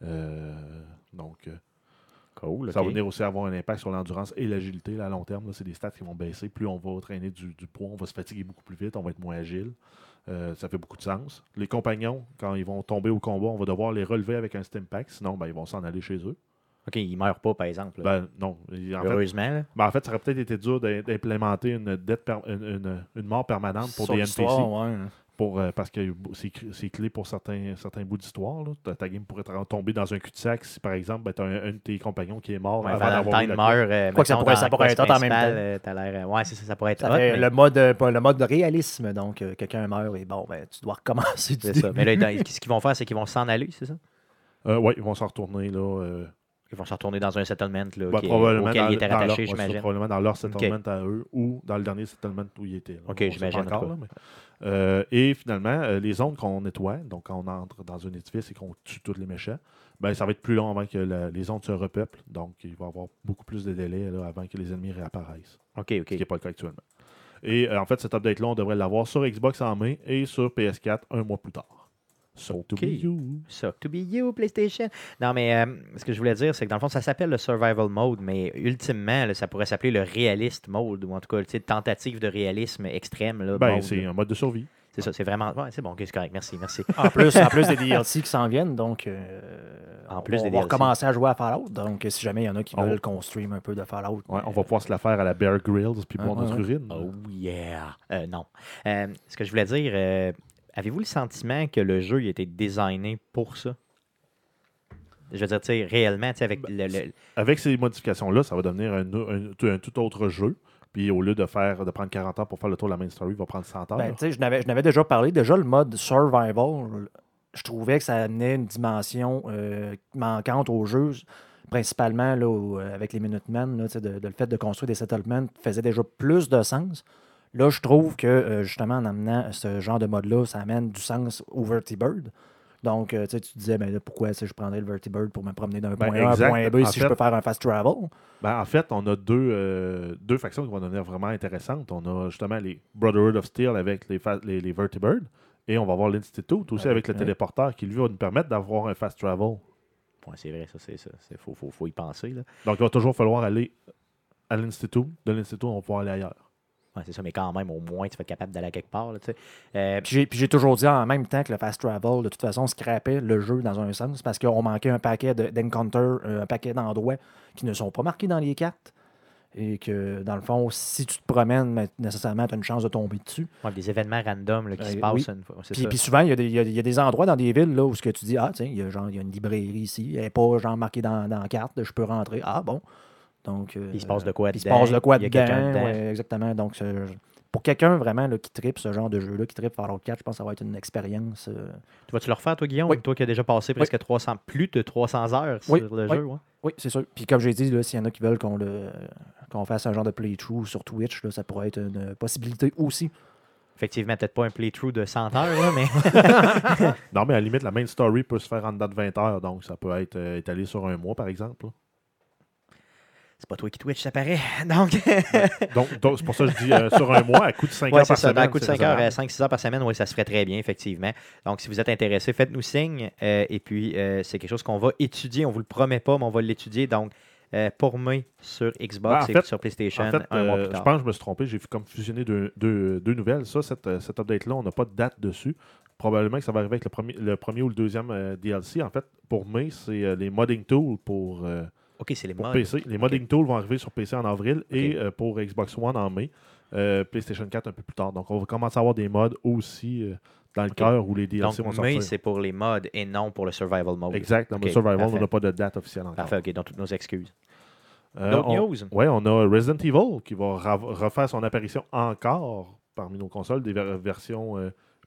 Euh, donc, euh, Cool. ça va venir aussi avoir un impact sur l'endurance et l'agilité à long terme. C'est des stats qui vont baisser. Plus on va traîner du, du poids, on va se fatiguer beaucoup plus vite, on va être moins agile. Euh, ça fait beaucoup de sens. Les compagnons, quand ils vont tomber au combat, on va devoir les relever avec un stem pack, sinon ben, ils vont s'en aller chez eux. Ok, il meurt pas, par exemple. là. Ben non. En Heureusement. ben, en fait, ça aurait peut-être été dur d'im- d'implémenter une, dette per- une, une- une mort permanente pour Sur des NPC. ouais. Pour, euh, parce que c'est cl- c'est clé pour certains, certains bouts d'histoire. Ta, ta game pourrait tomber dans un cul-de-sac si, par exemple, ben, tu as un, un de tes compagnons qui est mort Ouais, avant d'avoir meurt. euh, Quoi que ça pourrait- ça pourrait être hot en même temps. euh, t'as l'air, euh, ouais, c'est ça, ça pourrait être Ça hot, fait mais- le, mode, euh, pas- le mode de réalisme. Donc, euh, quelqu'un meurt et bon, ben, tu dois recommencer du C'est ça. Mais là, dans- ce qu'ils vont faire, c'est qu'ils vont s'en aller, c'est ça? Euh, ouais, ils vont s'en retourner. Là, euh, Ils vont se retourner dans un settlement là, ben, qui probablement auquel dans, ils étaient rattachés, j'imagine. probablement dans leur settlement à eux ou dans le dernier settlement où ils étaient. là. Ok, j'imagine, Euh, et finalement, euh, les zones qu'on nettoie, donc quand on entre dans un édifice et qu'on tue tous les méchants, ben, ça va être plus long avant que la- les zones se repeuplent. Donc, il va y avoir beaucoup plus de délai là, avant que les ennemis réapparaissent. Ok, ce ok. qui n'est pas le cas actuellement. Et euh, en fait, cet update-là, on devrait l'avoir sur Xbox en mai et sur PS4 un mois plus tard. So to be you. Suck to be you, PlayStation. Non, mais euh, ce que je voulais dire, c'est que dans le fond, ça s'appelle le survival mode, mais ultimement, là, ça pourrait s'appeler le réaliste mode, ou en tout cas, sais, tentative de réalisme extrême. Là, Ben, mode, c'est un mode de survie. C'est ça, c'est vraiment. Ouais, c'est bon, ok, c'est correct, merci, merci. En plus, en plus des *laughs* DLC qui s'en viennent, donc euh, En plus des on va DLC. recommencer à jouer à Fallout. Donc, si jamais il y en a qui On- veulent qu'on stream un peu de Fallout, Ouais, on euh, va pouvoir se la faire à la Bear Grylls puis boire notre urine. Oh yeah! Euh, non. Euh, ce que je voulais dire, euh, avez-vous le sentiment que le jeu il a été designé pour ça? Je veux dire, tu sais, réellement, tu sais, avec Ben, le, le- Avec ces modifications-là, ça va devenir un, un- un tout autre jeu. Puis au lieu de faire de prendre 40 ans pour faire le tour de la main story, il va prendre 100 heures. Ben, tu sais, je n'avais je n'avais déjà parlé. Déjà, le mode survival, je trouvais que ça amenait une dimension euh, manquante au jeu, principalement là, euh, avec les Minutemen. Là, de le fait de construire des settlements faisait déjà plus de sens. Là, je trouve que euh, justement, en amenant ce genre de mode-là, ça amène du sens au Vertibird. Donc, euh, tu sais, tu disais, ben là, pourquoi est-ce que je prendrais le Vertibird pour me promener d'un Ben, point A à un point B En si fait- je peux faire un fast travel? Ben, en fait, on a deux, euh, deux factions qui vont devenir vraiment intéressantes. On a justement les Brotherhood of Steel avec les, les, les Vertibird. Et on va avoir l'Institute aussi Ouais, avec le ouais. téléporteur qui lui va nous permettre d'avoir un fast travel. Ouais, c'est vrai, ça, c'est ça. Il faut, faut, faut y penser. Là. Donc, il va toujours falloir aller à l'Institut. De l'Institut, on va pouvoir aller ailleurs. Ouais, c'est ça, mais quand même, au moins, tu vas être capable d'aller à quelque part. Là. Euh, Puis j'ai- toujours dit en même temps que le fast travel, de toute façon, scrapait le jeu dans un sens parce qu'on manquait un paquet de- d'encounters, euh, un paquet d'endroits qui ne sont pas marqués dans les cartes. Et que, dans le fond, si tu te promènes, mais nécessairement, tu as une chance de tomber dessus. ouais, des événements random là, qui Euh, se passent oui. une fois. Puis, ça. puis souvent, il y, a des- il y a, il y a des endroits dans des villes là, où ce que tu dis, ah, tiens, il y a, genre, il y a une librairie ici, elle n'est pas genre marquée dans, dans la carte, je peux rentrer. Ah, bon. Donc, euh, il se passe de quoi il se passe de quoi il y a dedans. quelqu'un dedans? ouais, exactement. Donc, pour quelqu'un vraiment là, qui tripe ce genre de jeu-là, qui tripe Fallout 4, je pense que ça va être une expérience. euh, Tu vas-tu le refaire, toi, Guillaume? Oui. Toi qui as déjà passé presque 300, plus de 300 heures Oui, sur le oui. jeu. ouais? Oui, c'est sûr. Puis comme j'ai dit, là, s'il y en a qui veulent qu'on le qu'on fasse un genre de playthrough sur Twitch, là, ça pourrait être une possibilité aussi. Effectivement, peut-être pas un playthrough de 100 heures, là, mais *laughs* Non, mais à la limite, la main story peut se faire en dedans de 20 heures. Donc, ça peut être euh, étalé sur un mois, par exemple. C'est pas toi qui Twitch, ça paraît. *laughs* Donc, Donc, donc, c'est pour ça que je dis euh, sur un mois, à coût de 5 ouais, heures par ça. semaine. Dans un coup de c'est 5 heures, raisonnable. 5-6 heures par semaine, oui, ça se ferait très bien, effectivement. Donc, si vous êtes intéressé, faites-nous signe. euh, et puis, euh, c'est quelque chose qu'on va étudier. On ne vous le promet pas, mais on va l'étudier. Donc, pour mai sur Xbox Ben, en et fait- sur PlayStation, En fait, un mois plus je tard. pense que je me suis trompé. J'ai comme fusionné deux, deux- deux nouvelles. Ça, cette, cette update-là, on n'a pas de date dessus. Probablement que ça va arriver avec le premier, le premier ou le deuxième euh, DLC. En fait, pour mai, c'est euh, les modding tools pour, euh, OK, c'est les pour modes. PC. Les modding tools vont arriver sur PC en avril et euh, pour Xbox One en mai. Euh, PlayStation 4 un peu plus tard. Donc, on va commencer à avoir des mods aussi euh, dans le cœur où les DLC vont Donc, mai, sortir. c'est pour les modes et non pour le survival mode. Exact. Dans le Survival, parfait. on n'a pas de date officielle encore. Parfait, OK, donc toutes nos excuses. D'autres news? Oui, on a Resident Evil qui va refaire son apparition encore parmi nos consoles, des ver- versions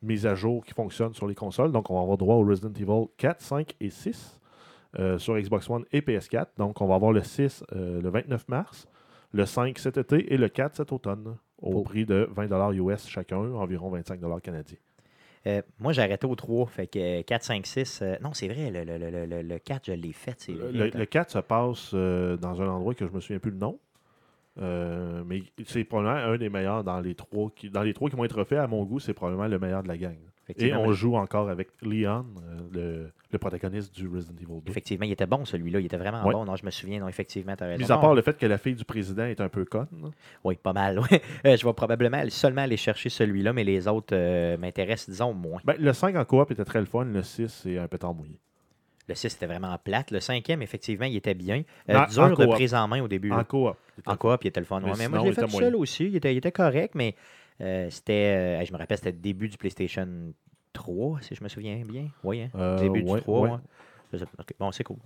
mises à jour qui fonctionnent sur les consoles. Donc, on va avoir droit au Resident Evil 4, 5 et 6 euh, sur Xbox One et PS4. Donc, on va avoir le 6 euh, le 29 mars, le 5 cet été et le 4 cet automne au Oh. prix de 20 US chacun, environ 25 canadiens. Euh, moi, j'ai arrêté au 3. Fait que euh, 4, 5, 6. euh, non, c'est vrai, le, le, le, le, le 4, je l'ai fait. Le, le 4 se passe euh, dans un endroit que je me souviens plus le nom. Euh, mais c'est probablement un des meilleurs dans les trois qui, dans les trois qui vont être refaits. À mon goût, c'est probablement le meilleur de la gang. Et on joue encore avec Leon, euh, le, le protagoniste du Resident Evil 2. Effectivement, il était bon celui-là. Il était vraiment Ouais. bon. Non, je me souviens. Non, effectivement, tu raison. Mis à Non, part le fait que la fille du président est un peu conne. Oui, pas mal. *laughs* ouais. Euh, je vais probablement seulement aller chercher celui-là, mais les autres euh, m'intéressent, disons, moins. Ben, le 5 en coop était très le fun. Le 6, c'est un pétard mouillé. Le 6 était vraiment plate. Le cinquième, effectivement, il était bien. Euh, en dur de prise en main au début. En coop. En coop, il était le fun. Mais Ouais, mais moi, je l'ai fait tout seul aussi. Il était, il était correct, mais c'était. euh, je me rappelle, c'était le début du PlayStation 3, si je me souviens bien. Oui, hein? Euh, début ouais, du 3. ouais. ouais. Je sais- ok, Bon, c'est cool.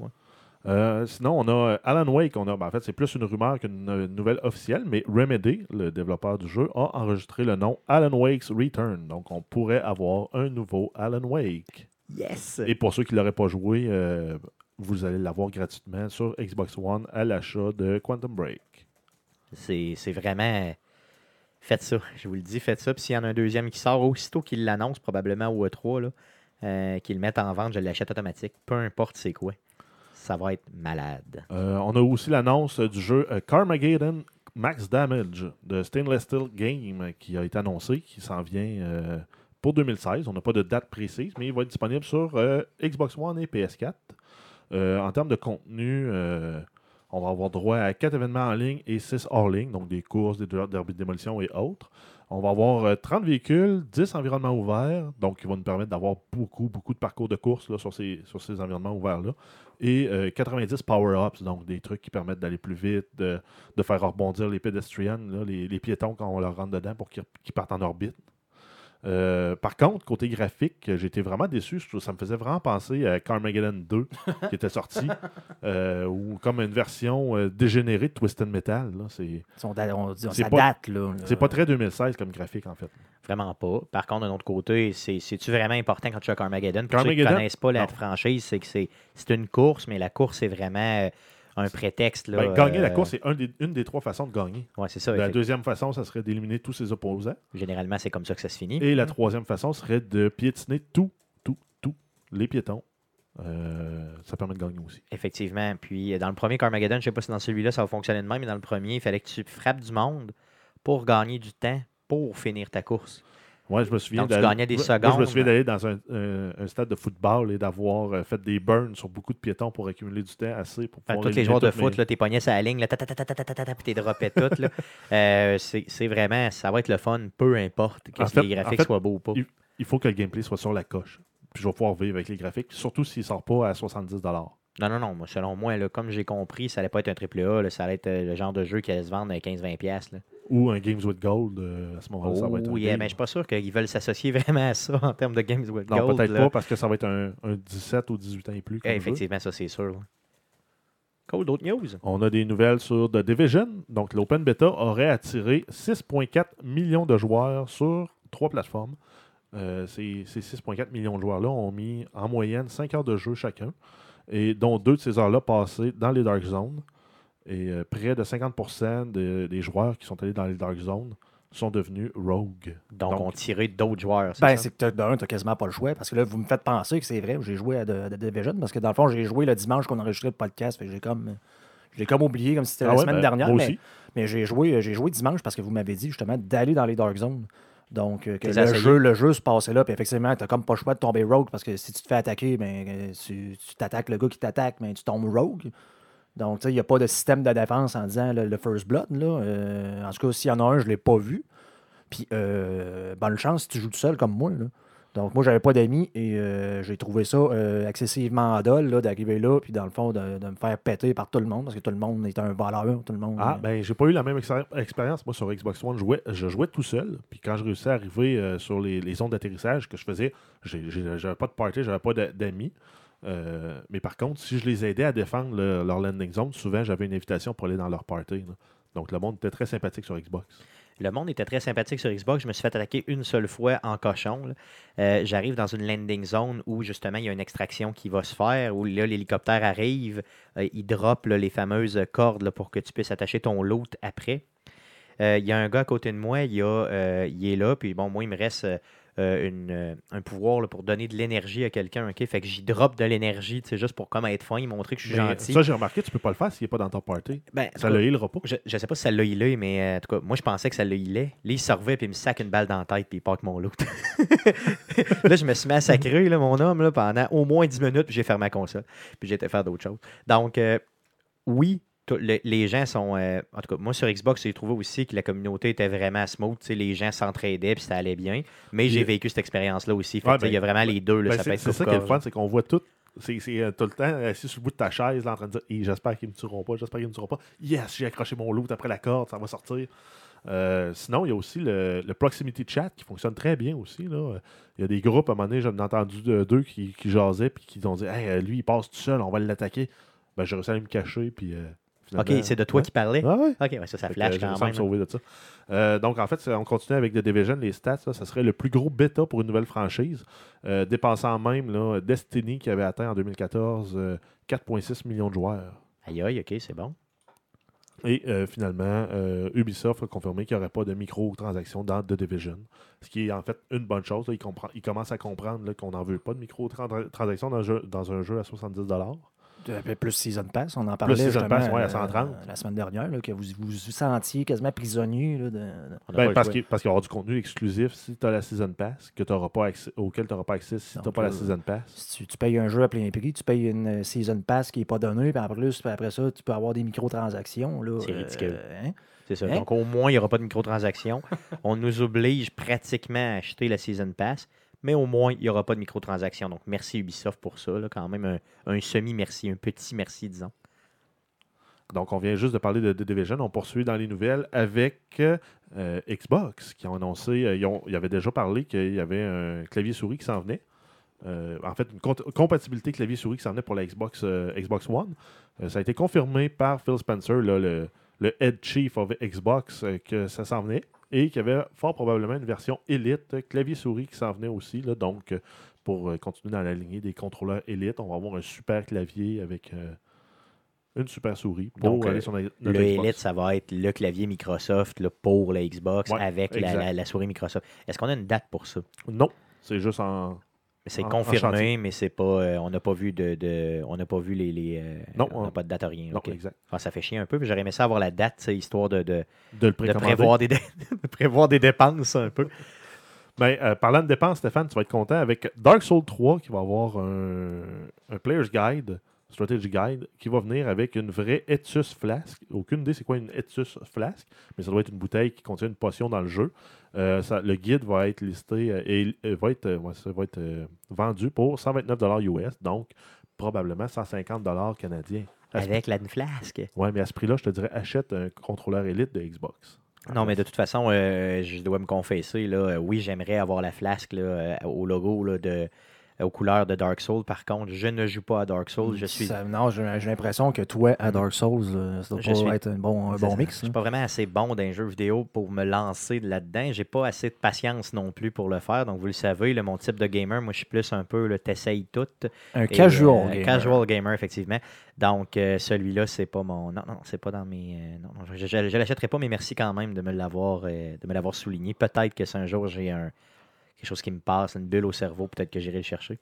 Euh, sinon, on a euh, Alan Wake. On a, ben, en fait, c'est plus une rumeur qu'une euh, nouvelle officielle, mais Remedy, le développeur du jeu, a enregistré le nom Alan Wake's Return. Donc, on pourrait avoir un nouveau Alan Wake. Yes! Et pour ceux qui ne l'auraient pas joué, euh, vous allez l'avoir gratuitement sur Xbox One à l'achat de Quantum Break. C'est c'est vraiment. Faites ça, je vous le dis, faites ça. Puis s'il y en a un deuxième qui sort, aussitôt qu'il l'annonce, probablement au E3, là, euh, qu'ils le mettent en vente, je l'achète automatique. Peu importe c'est quoi. Ça va être malade. Euh, on a aussi l'annonce du jeu euh, Carmageddon Max Damage de Stainless Steel Game qui a été annoncé, qui s'en vient euh, pour 2016. On n'a pas de date précise, mais il va être disponible sur Xbox One et PS4. Euh, en termes de contenu, on va avoir droit à 4 événements en ligne et 6 hors ligne, donc des courses, des derbies de démolition et autres. On va avoir euh, 30 véhicules, 10 environnements ouverts, donc qui vont nous permettre d'avoir beaucoup, beaucoup de parcours de course là, sur, ces, sur ces environnements ouverts-là. Et euh, 90 power-ups, donc des trucs qui permettent d'aller plus vite, de, de faire rebondir les pédestriens, là, les, les piétons quand on leur rentre dedans pour qu'ils partent en orbite. Euh, par contre, côté graphique, j'étais vraiment déçu. Ça me faisait vraiment penser à Carmageddon 2 *laughs* qui était sorti, euh, ou comme une version euh, dégénérée de Twisted Metal. là. C'est On, da- on dit, C'est ça pas- date, là. c'est pas très 2016 comme graphique, en fait. Vraiment pas. Par contre, d'un autre côté, c'est- c'est-tu vraiment important quand tu à Carmageddon? Pour ceux qui ne Carmageddon? connaissent pas la Non. franchise, c'est que c'est une course, mais la course, c'est vraiment euh, un prétexte. Là, Ben, gagner la euh, course, c'est un une des trois façons de gagner. Ouais, c'est ça. La deuxième façon, ça serait d'éliminer tous ses opposants. Généralement, c'est comme ça que ça se finit. Et la troisième façon serait de piétiner tout, tout, tout les piétons. Euh, ça permet de gagner aussi. Effectivement. Puis euh, dans le premier Carmageddon, je ne sais pas si dans celui-là ça va fonctionner de même, mais dans le premier, il fallait que tu frappes du monde pour gagner du temps pour finir ta course. Ouais, je me souviens Donc, tu gagnais des secondes. Moi, je me souviens d'aller dans un, un, stade de football et d'avoir euh, fait des burns sur beaucoup de piétons pour accumuler du temps assez pour pouvoir. Enfin, tous les joueurs de foot, mes... t'es pogné sur la ligne, puis t'es droppé tout. *laughs* euh, c'est vraiment, ça va être le fun, peu importe que les graphiques soient beaux ou pas. Il, faut que le gameplay soit sur la coche. Puis je vais pouvoir vivre avec les graphiques, surtout s'ils ne sortent pas à 70 non, non, non. Selon moi, là, comme j'ai compris, ça allait pas être un triple A. Là, ça allait être euh, le genre de jeu qui allait se vendre à 15-20$. Ou un Games with Gold, euh, à ce moment-là, ça va être un Oh, yeah, mais je suis pas sûr qu'ils veulent s'associer *laughs* vraiment à ça en termes de Games with Non, Gold. peut-être là. pas parce que ça va être un, un 17 ou 18 ans et plus. Eh, effectivement, ça, c'est sûr. là. Cool, d'autres news? On a des nouvelles sur The Division. Donc, l'Open Beta aurait attiré 6,4 millions de joueurs sur trois plateformes. Euh, ces ces 6,4 millions de joueurs-là ont mis en moyenne 5 heures de jeu chacun, et dont deux de ces heures-là passées dans les Dark Zones. Et euh, près de 50% de- des joueurs qui sont allés dans les Dark Zones sont devenus Rogue. Donc, Donc- on tirait d'autres joueurs. c'est Ben, c'est que d'un, t'as quasiment pas le choix. Parce que là, vous me faites penser que c'est vrai. J'ai joué à The, Division. Parce que dans le fond, j'ai joué le dimanche qu'on enregistrait le podcast. Fait que j'ai comme. Je l'ai comme oublié, comme si c'était Ah la ouais, semaine ben, dernière. moi mais aussi. mais j'ai joué, j'ai joué dimanche parce que vous m'avez dit justement d'aller dans les Dark Zones. Donc, euh, que le essayé? jeu, le jeu se passait là. Puis effectivement, t'as comme pas le choix de tomber rogue parce que si tu te fais attaquer, ben, euh, tu tu t'attaques le gars qui t'attaque, mais tu tombes rogue. Donc, tu sais, il n'y a pas de système de défense en disant le, le First Blood. Là. Euh, en tout cas, s'il y en a un, je ne l'ai pas vu. Puis, euh, bonne chance si tu joues tout seul comme moi. Là. Donc, moi, j'avais pas d'amis et euh, j'ai trouvé ça excessivement là, d'arriver là, puis dans le fond, de, de me faire péter par tout le monde parce que tout le monde est un voleur. Tout le monde. Ah, ben, j'ai pas eu la même expéri- expérience. Moi, sur Xbox One, je jouais, je jouais tout seul. Puis quand je réussissais à arriver sur les, les zones d'atterrissage que je faisais, j'avais pas de party, j'avais pas d'a- d'amis. Euh, mais par contre, si je les aidais à défendre le- leur landing zone, souvent j'avais une invitation pour aller dans leur party. Donc le monde était très sympathique sur Xbox. Le monde était très sympathique sur Xbox. Je me suis fait attaquer une seule fois en cochon. Euh, J'arrive dans une landing zone où justement il y a une extraction qui va se faire, où là l'hélicoptère arrive, euh, il drop les fameuses cordes pour que tu puisses attacher ton loot après. Il y a un gars à côté de moi, il, a, il est là, puis bon, moi il me reste euh, euh, une, un pouvoir là, pour donner de l'énergie à quelqu'un. ok? Fait que j'y drop de l'énergie, juste pour comme être fin, montrer que je suis Mais gentil. ça, j'ai remarqué, tu peux pas le faire s'il n'est pas dans ton party. Ben, en Ça le healera pas. je, je sais pas si ça l'a healé, mais euh, en tout cas, moi je pensais que ça l'a healé. Là, il se revient puis il me sac une balle dans la tête puis il part avec mon loot. *laughs* là, je me suis massacré, là, mon homme, là, pendant au moins 10 minutes, puis j'ai fermé ma console. Puis j'ai été faire d'autres choses. Donc, euh, oui, le- les gens sont. euh, en tout cas, moi sur Xbox, j'ai trouvé aussi que la communauté était vraiment smooth. Les gens s'entraidaient puis ça allait bien. Mais j'ai Puis- vécu cette expérience-là aussi. Ouais, il y a ben, vraiment les deux. Là, Ben, ça peut c'est être c'est ça qui est le fun, c'est qu'on voit tout. C'est euh, tout le temps assis sur le bout de ta chaise, là, en train de dire Hey, J'espère qu'ils me tueront pas, j'espère qu'ils me tueront pas. Yes, j'ai accroché mon loot après la corde, ça va sortir. Euh, sinon, il y a aussi le, le proximity chat qui fonctionne très bien aussi. Là. Il y a des groupes, à un moment donné, j'en ai entendu de- deux qui, qui jasaient puis qui ont dit Hey, euh, lui, il passe tout seul, on va l'attaquer. Ben, j'ai réussi à aller me cacher. Puis, euh, Ok, c'est de toi Ouais. qui parlais? Ah ouais. Ok, ouais, ça, ça Fait flash euh, quand même. sauver de ça. Euh, donc, en fait, on continue avec The Division, les stats. là, ça serait le plus gros bêta pour une nouvelle franchise, euh, dépassant même là, Destiny qui avait atteint en 2014 euh, 4,6 millions de joueurs. Aïe, aïe, ok, c'est bon. Et euh, finalement, euh, Ubisoft a confirmé qu'il n'y aurait pas de microtransactions dans The Division. Ce qui est en fait une bonne chose. Ils, ils commencent à comprendre qu'on n'en veut pas de microtransactions dans, un jeu- dans un jeu à 70 de- plus Season Pass, on en parlait Season justement, Pass, ouais, à euh, 130. la semaine dernière, là, que vous vous vous sentiez quasiment prisonnier là, de, Ben, parce qu'il y aura du contenu exclusif si tu as la Season Pass, que t'auras pas accès, auquel tu n'auras pas accès si tu n'as pas la euh, Season Pass. Si tu, tu payes un jeu à plein prix, tu payes une euh, Season Pass qui n'est pas donnée, puis après, plus, après ça, tu peux avoir des microtransactions. là, C'est ridicule. euh, hein? C'est ça. Hein? Donc, au moins, il n'y aura pas de microtransactions. *laughs* On nous oblige pratiquement à acheter la Season Pass, mais au moins, il n'y aura pas de microtransactions. Donc, merci Ubisoft pour ça. là, quand même, un, semi-merci, un petit merci, disons. Donc, on vient juste de parler de Division. On poursuit dans les nouvelles avec euh, Xbox, qui ont annoncé, euh, ils, ont, avaient déjà parlé qu'il y avait un clavier-souris qui s'en venait. Euh, en fait, une compatibilité clavier-souris qui s'en venait pour la Xbox, euh, Xbox One. Ça a été confirmé par Phil Spencer, le, le head chief of Xbox, que ça s'en venait et qu'il y avait fort probablement une version Elite euh, clavier-souris qui s'en venait aussi. là. donc, euh, pour euh, continuer dans la lignée des contrôleurs Elite, on va avoir un super clavier avec euh, une super souris pour Donc, aller sur notre Le Xbox. Elite, ça va être le clavier Microsoft là, pour la Xbox Ouais, avec la- la souris Microsoft. Est-ce qu'on a une date pour ça? Non, c'est juste en. C'est confirmé, mais c'est pas. euh, on n'a pas vu de, de- on n'a pas vu les. les, euh, Non, on n'a pas de date à rien. Non, ok. exact. Ah, ça fait chier un peu. puis J'aurais aimé ça avoir la date, histoire de, de, De le de prévoir, des, *laughs* de prévoir des dépenses un peu. Ben, euh, parlant de dépenses, Stéphane, tu vas être content avec Dark Souls 3 qui va avoir un, un Player's Guide, Strategy Guide, qui va venir avec une vraie Etus Flask. Aucune idée c'est quoi une Etus Flask, mais ça doit être une bouteille qui contient une potion dans le jeu. Euh, ça- le guide va être listé euh, et euh, va être, ouais, ça va être vendu pour 129 US, donc probablement 150 canadiens. Avec la flasque. Ouais, mais à ce prix-là, je te dirais, achète un contrôleur élite de Xbox. Non, mais de toute façon, je dois me confesser, là, oui, j'aimerais avoir la flasque là, au logo là, de, aux couleurs de Dark Souls. Par contre, je ne joue pas à Dark Souls. Je suis, Ça- non, j'ai l'impression que toi, à Dark Souls, euh, ça doit Je pas suis- être un bon, un C'est bon mix. Je suis là. pas vraiment assez bon dans les jeux vidéo pour me lancer là-dedans. J'ai pas assez de patience non plus pour le faire. Donc, vous le savez, là, mon type de gamer, moi, je suis plus un peu le t'essayes tout. Un casual euh, gamer. Casual gamer, effectivement. Donc, euh, celui-là, c'est pas mon. Non, non, c'est pas dans mes. euh, non, non, je, je l'achèterai pas, mais merci quand même de me l'avoir euh, de me l'avoir souligné. Peut-être que si un jour j'ai un quelque chose qui me passe, une bulle au cerveau, peut-être que j'irai le chercher.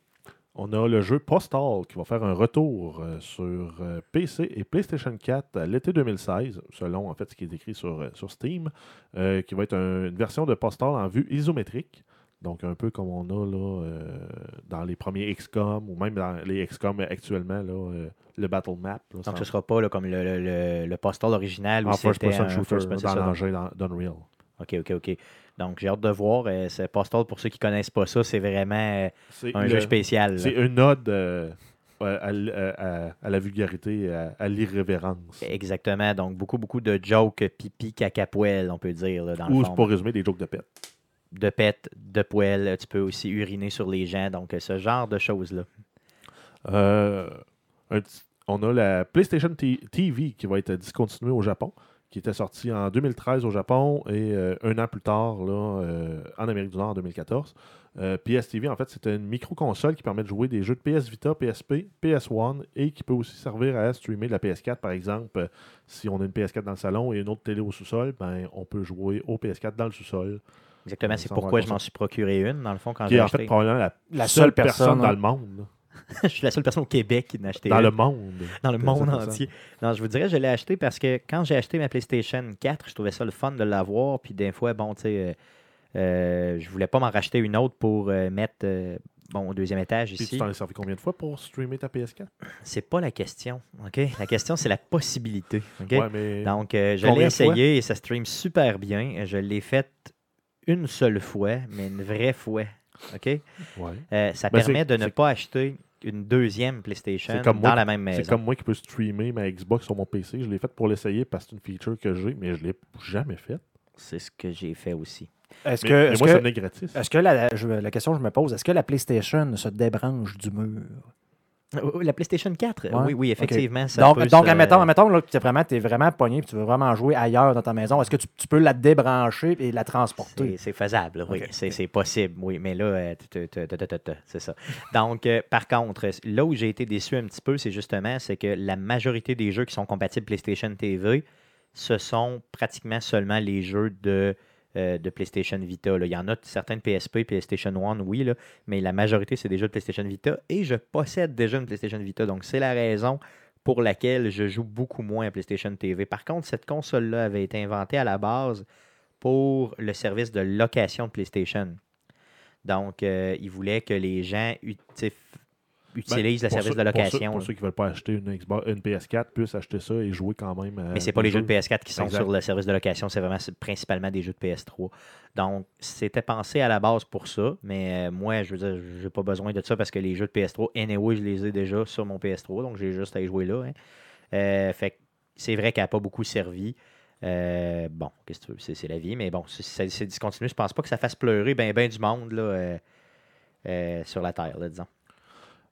On a le jeu Postal qui va faire un retour euh, sur euh, PC et PlayStation 4 à l'été 2016, selon en fait ce qui est écrit sur, euh, sur Steam, euh, qui va être un- une version de Postal en vue isométrique. Donc un peu comme on a là, euh, dans les premiers XCOM ou même dans les XCOM actuellement, là, euh, le Battle Map. là, Donc, ce sera pas là, comme le, le, le, le postal original en first c'était un shooter first person- dans c'est ça, l'engin dans- d'Unreal. OK, OK, OK. Donc, j'ai hâte de voir. Euh, ce Postal, pour ceux qui connaissent pas ça, c'est vraiment euh, C'est un le- jeu spécial. C'est une ode euh, à, la vulgarité, à, à l'irrévérence. Exactement. Donc, beaucoup, beaucoup de jokes pipi, caca, poêle, on peut dire, là, dans Ou c'est pour résumer des jokes de pète. De pète, de poêle. Tu peux aussi uriner sur les gens. Donc, euh, ce genre de choses-là. Euh, on a la PlayStation TV qui va être discontinuée au Japon, qui était sortie en 2013 au Japon et euh, un an plus tard là, euh, en Amérique du Nord en 2014. Euh, PS TV, en fait, c'était une micro-console qui permet de jouer des jeux de PS Vita, PSP, PS1 et qui peut aussi servir à streamer de la PS4. Par exemple, euh, si on a une PS4 dans le salon et une autre télé au sous-sol, ben, on peut jouer au PS4 dans le sous-sol. Exactement. C'est pourquoi je m'en suis procuré une, dans le fond, quand Qui j'ai est en fait probablement la, La seule seule personne, personne, dans hein. le monde. *laughs* je suis la seule personne au Québec qui n'a acheté Dans une. le monde. dans le monde entier. Non, je vous dirais, je l'ai acheté parce que quand j'ai acheté ma PlayStation 4, je trouvais ça le fun de l'avoir. Puis des fois, bon, tu sais, euh, euh, je voulais pas m'en racheter une autre pour euh, mettre euh, bon, au deuxième étage Puis ici. tu t'en as servi combien de fois pour streamer ta PS4? C'est pas la question, OK? La question, c'est la possibilité, OK? Ouais, mais Donc, je l'ai essayé et ça stream super bien. Je l'ai fait une seule fois, mais une vraie fois, OK? ouais. Ça Ben, permet de ne pas acheter une deuxième PlayStation C'est comme dans moi la même c'est maison. comme moi qui peux streamer ma Xbox sur mon PC. Je l'ai fait pour l'essayer parce que c'est une feature que j'ai, mais je l'ai jamais faite. C'est ce que j'ai fait aussi. Est-ce que, est-ce moi, ça que, venait gratis. est-ce que la, je- la question que je me pose, est-ce que la PlayStation se débranche du mur? Euh, La PlayStation 4, Ouais, oui, oui, effectivement. ça donc, peut donc se- admettons, admettons là, que t'es vraiment, es vraiment pogné et tu veux vraiment jouer ailleurs dans ta maison. Est-ce que tu, tu peux la débrancher et la transporter? C'est c'est faisable, oui. C'est possible, oui. Mais là, euh, c'est ça. Donc, euh, par contre, là où j'ai été déçu un petit peu, c'est justement c'est que la majorité des jeux qui sont compatibles PlayStation TV, ce sont pratiquement seulement les jeux de, euh, de PlayStation Vita. Il y en a certaines PSP, PlayStation One, oui, mais la majorité, c'est jeux de PlayStation Vita. Et je possède déjà une PlayStation Vita. Donc, c'est la raison pour laquelle je joue beaucoup moins à PlayStation TV. Par contre, cette console-là avait été inventée à la base pour le service de location de PlayStation. Donc, euh, ils voulaient que les gens ut- tu sais, f- Ben, utilisent le service ceux- de pour ceux- location. Pour ceux, qui ne veulent pas acheter une, Xbox, une PS4, puissent acheter ça et jouer quand même. à Mais c'est pas des les jeux de PS4 qui sont Exact. sur le service de location, c'est vraiment principalement des jeux de PS3. Donc, c'était pensé à la base pour ça, mais euh, moi, je veux dire, j'ai pas besoin de ça parce que les jeux de PS3, anyway, je les ai déjà sur mon PS3, donc j'ai juste à y jouer là. hein. Euh, fait c'est vrai qu'elle n'a pas beaucoup servi. Euh, bon, qu'est-ce que tu veux, c'est, c'est la vie, mais bon, c'est, discontinu. Je pense pas que ça fasse pleurer ben, ben du monde là, euh, euh, sur la Terre, là, disons.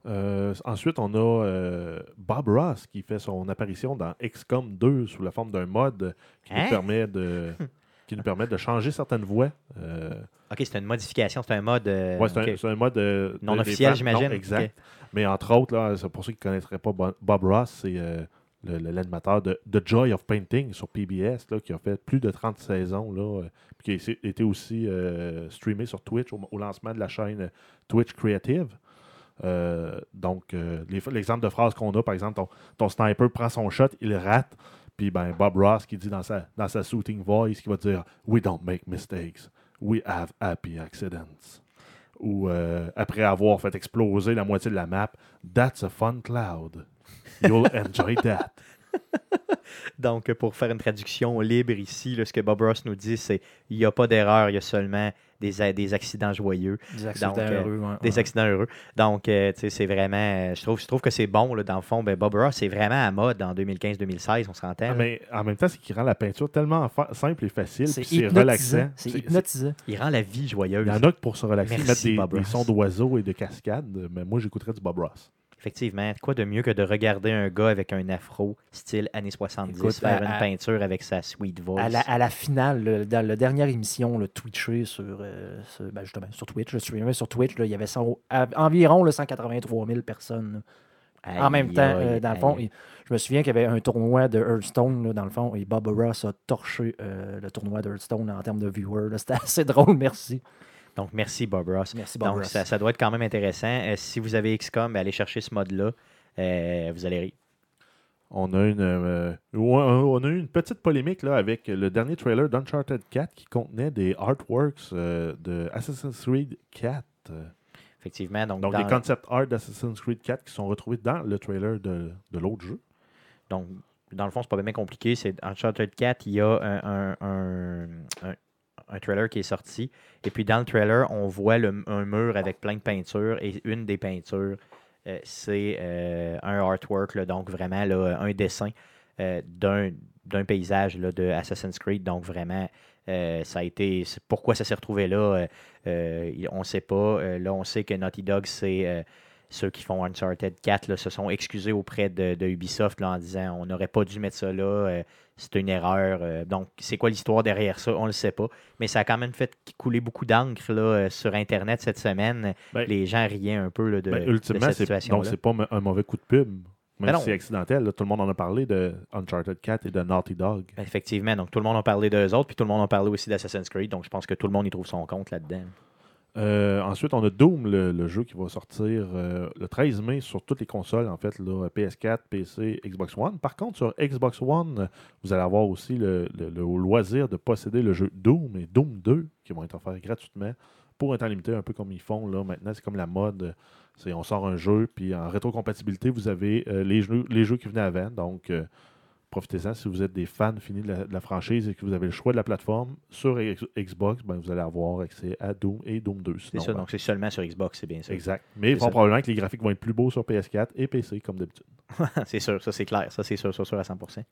Euh, ensuite, on a euh, Bob Ross qui fait son apparition dans XCOM 2 sous la forme d'un mod qui, Hein? nous, permet de, *laughs* qui nous permet de changer certaines voix. Euh, Ok, c'est une modification, c'est un mode. ouais, c'est, un, mode Non officiel, j'imagine. exact. Mais entre autres, c'est pour ceux qui ne connaîtraient pas Bo- Bob Ross, c'est l'animateur de The Joy of Painting sur PBS, là, qui a fait plus de 30 saisons, là, puis qui a été aussi streamé sur Twitch au, au lancement de la chaîne Twitch Creative. Euh, donc, euh, l'exemple de phrase qu'on a, par exemple, ton, ton sniper prend son shot, il rate, puis ben, Bob Ross qui dit dans sa, dans sa shooting voice, qui va dire We don't make mistakes, we have happy accidents. Ou euh, après avoir fait exploser la moitié de la map, That's a fun cloud. You'll enjoy that. *laughs* Donc, pour faire une traduction libre ici, ce que Bob Ross nous dit, c'est il n'y a pas d'erreur, il y a seulement des, accidents joyeux, Des accidents Donc, euh, heureux. ouais, des ouais. accidents heureux. Donc, euh, tu sais, c'est vraiment. Je trouve, je trouve que c'est bon, là, dans le fond. Ben, Bob Ross, c'est vraiment à mode en 2015-2016, on s'entend. Ah, mais en même temps, c'est qu'il rend la peinture tellement simple et facile, C'est puis c'est hypnotisant. relaxant. C'est hypnotisant. Il rend la vie joyeuse. Il y en a que pour se relaxer, Merci, mettre des, des Ross. sons d'oiseaux et de cascades, mais moi, j'écouterais du Bob Ross. Effectivement. Quoi de mieux que de regarder un gars avec un afro, style années 70, Écoute, faire à- une à- peinture avec sa sweet voice? À la, à la finale, le- dans la dernière émission, le Twitché sur, euh, sur- ben, justement, sur Twitch, le streamer sur Twitch, là, il y avait environ le 183 000 personnes. en même temps, aïe, euh, dans le fond, je me souviens qu'il y avait un tournoi de Hearthstone, là, dans le fond, et Bob Ross a torché euh, le tournoi de Hearthstone en termes de viewers. C'était assez drôle, *laughs* merci. Donc, merci, Bob Ross. Merci, Bob Donc, Ross. ça, ça doit être quand même intéressant. Euh, si vous avez XCOM, ben, allez chercher ce mode-là. Euh, vous allez rire. On a une, euh, on a eu une petite polémique là, avec le dernier trailer d'Uncharted 4 qui contenait des artworks euh, de Assassin's Creed 4. euh, Effectivement. Donc, Donc, dans, des concept art d'Assassin's Creed 4 qui sont retrouvés dans le trailer de, de l'autre jeu. donc, dans le fond, c'est pas bien compliqué. C'est Uncharted 4, il y a un, un- un- un- trailer qui est sorti. Et puis, dans le trailer, on voit un mur avec plein de peintures. Et une des peintures, euh, c'est euh, un artwork, donc vraiment là, un dessin euh, d'un paysage de Assassin's Creed. Donc, vraiment, ça a été. Pourquoi ça s'est retrouvé là On ne sait pas. Là, on sait que Naughty Dog, c'est. Ceux qui font Uncharted 4 là, se sont excusés auprès de, de Ubisoft là, en disant on n'aurait pas dû mettre ça là, euh, c'était une erreur. euh. donc, c'est quoi l'histoire derrière ça? On ne le sait pas. Mais ça a quand même fait couler beaucoup d'encre là, euh, sur Internet cette semaine. Ben, Les gens riaient un peu là, de, Ben, de cette c'est, situation. donc c'est pas un mauvais coup de pub. Même Ben si c'est accidentel, là, tout le monde en a parlé de Uncharted 4 et de Naughty Dog. Effectivement. Donc, tout le monde a parlé d'eux autres, puis tout le monde a parlé aussi d'Assassin's Creed. Donc, je pense que tout le monde y trouve son compte là-dedans. Euh, ensuite, on a Doom, le, jeu qui va sortir euh, le 13 mai sur toutes les consoles, en fait, là, PS4, PC, Xbox One. Par contre, sur Xbox One, vous allez avoir aussi le, loisir de posséder le jeu Doom et Doom 2 qui vont être offerts gratuitement pour un temps limité, un peu comme ils font là maintenant. C'est comme la mode. On sort un jeu, puis en rétrocompatibilité, vous avez euh, les, jeux, les jeux qui venaient avant. Donc, profitez-en si vous êtes des fans finis de la, de la franchise et que vous avez le choix de la plateforme. Sur X- Xbox, ben, vous allez avoir accès à Doom et Doom 2. C'est ça. ben, Donc, c'est seulement sur Xbox, c'est bien ça. Exact. Mais fort ça. probablement que les graphiques vont être plus beaux sur PS4 et PC, comme d'habitude. *laughs* c'est sûr. Ça, c'est clair. Ça, c'est sûr, sûr, sûr à 100%.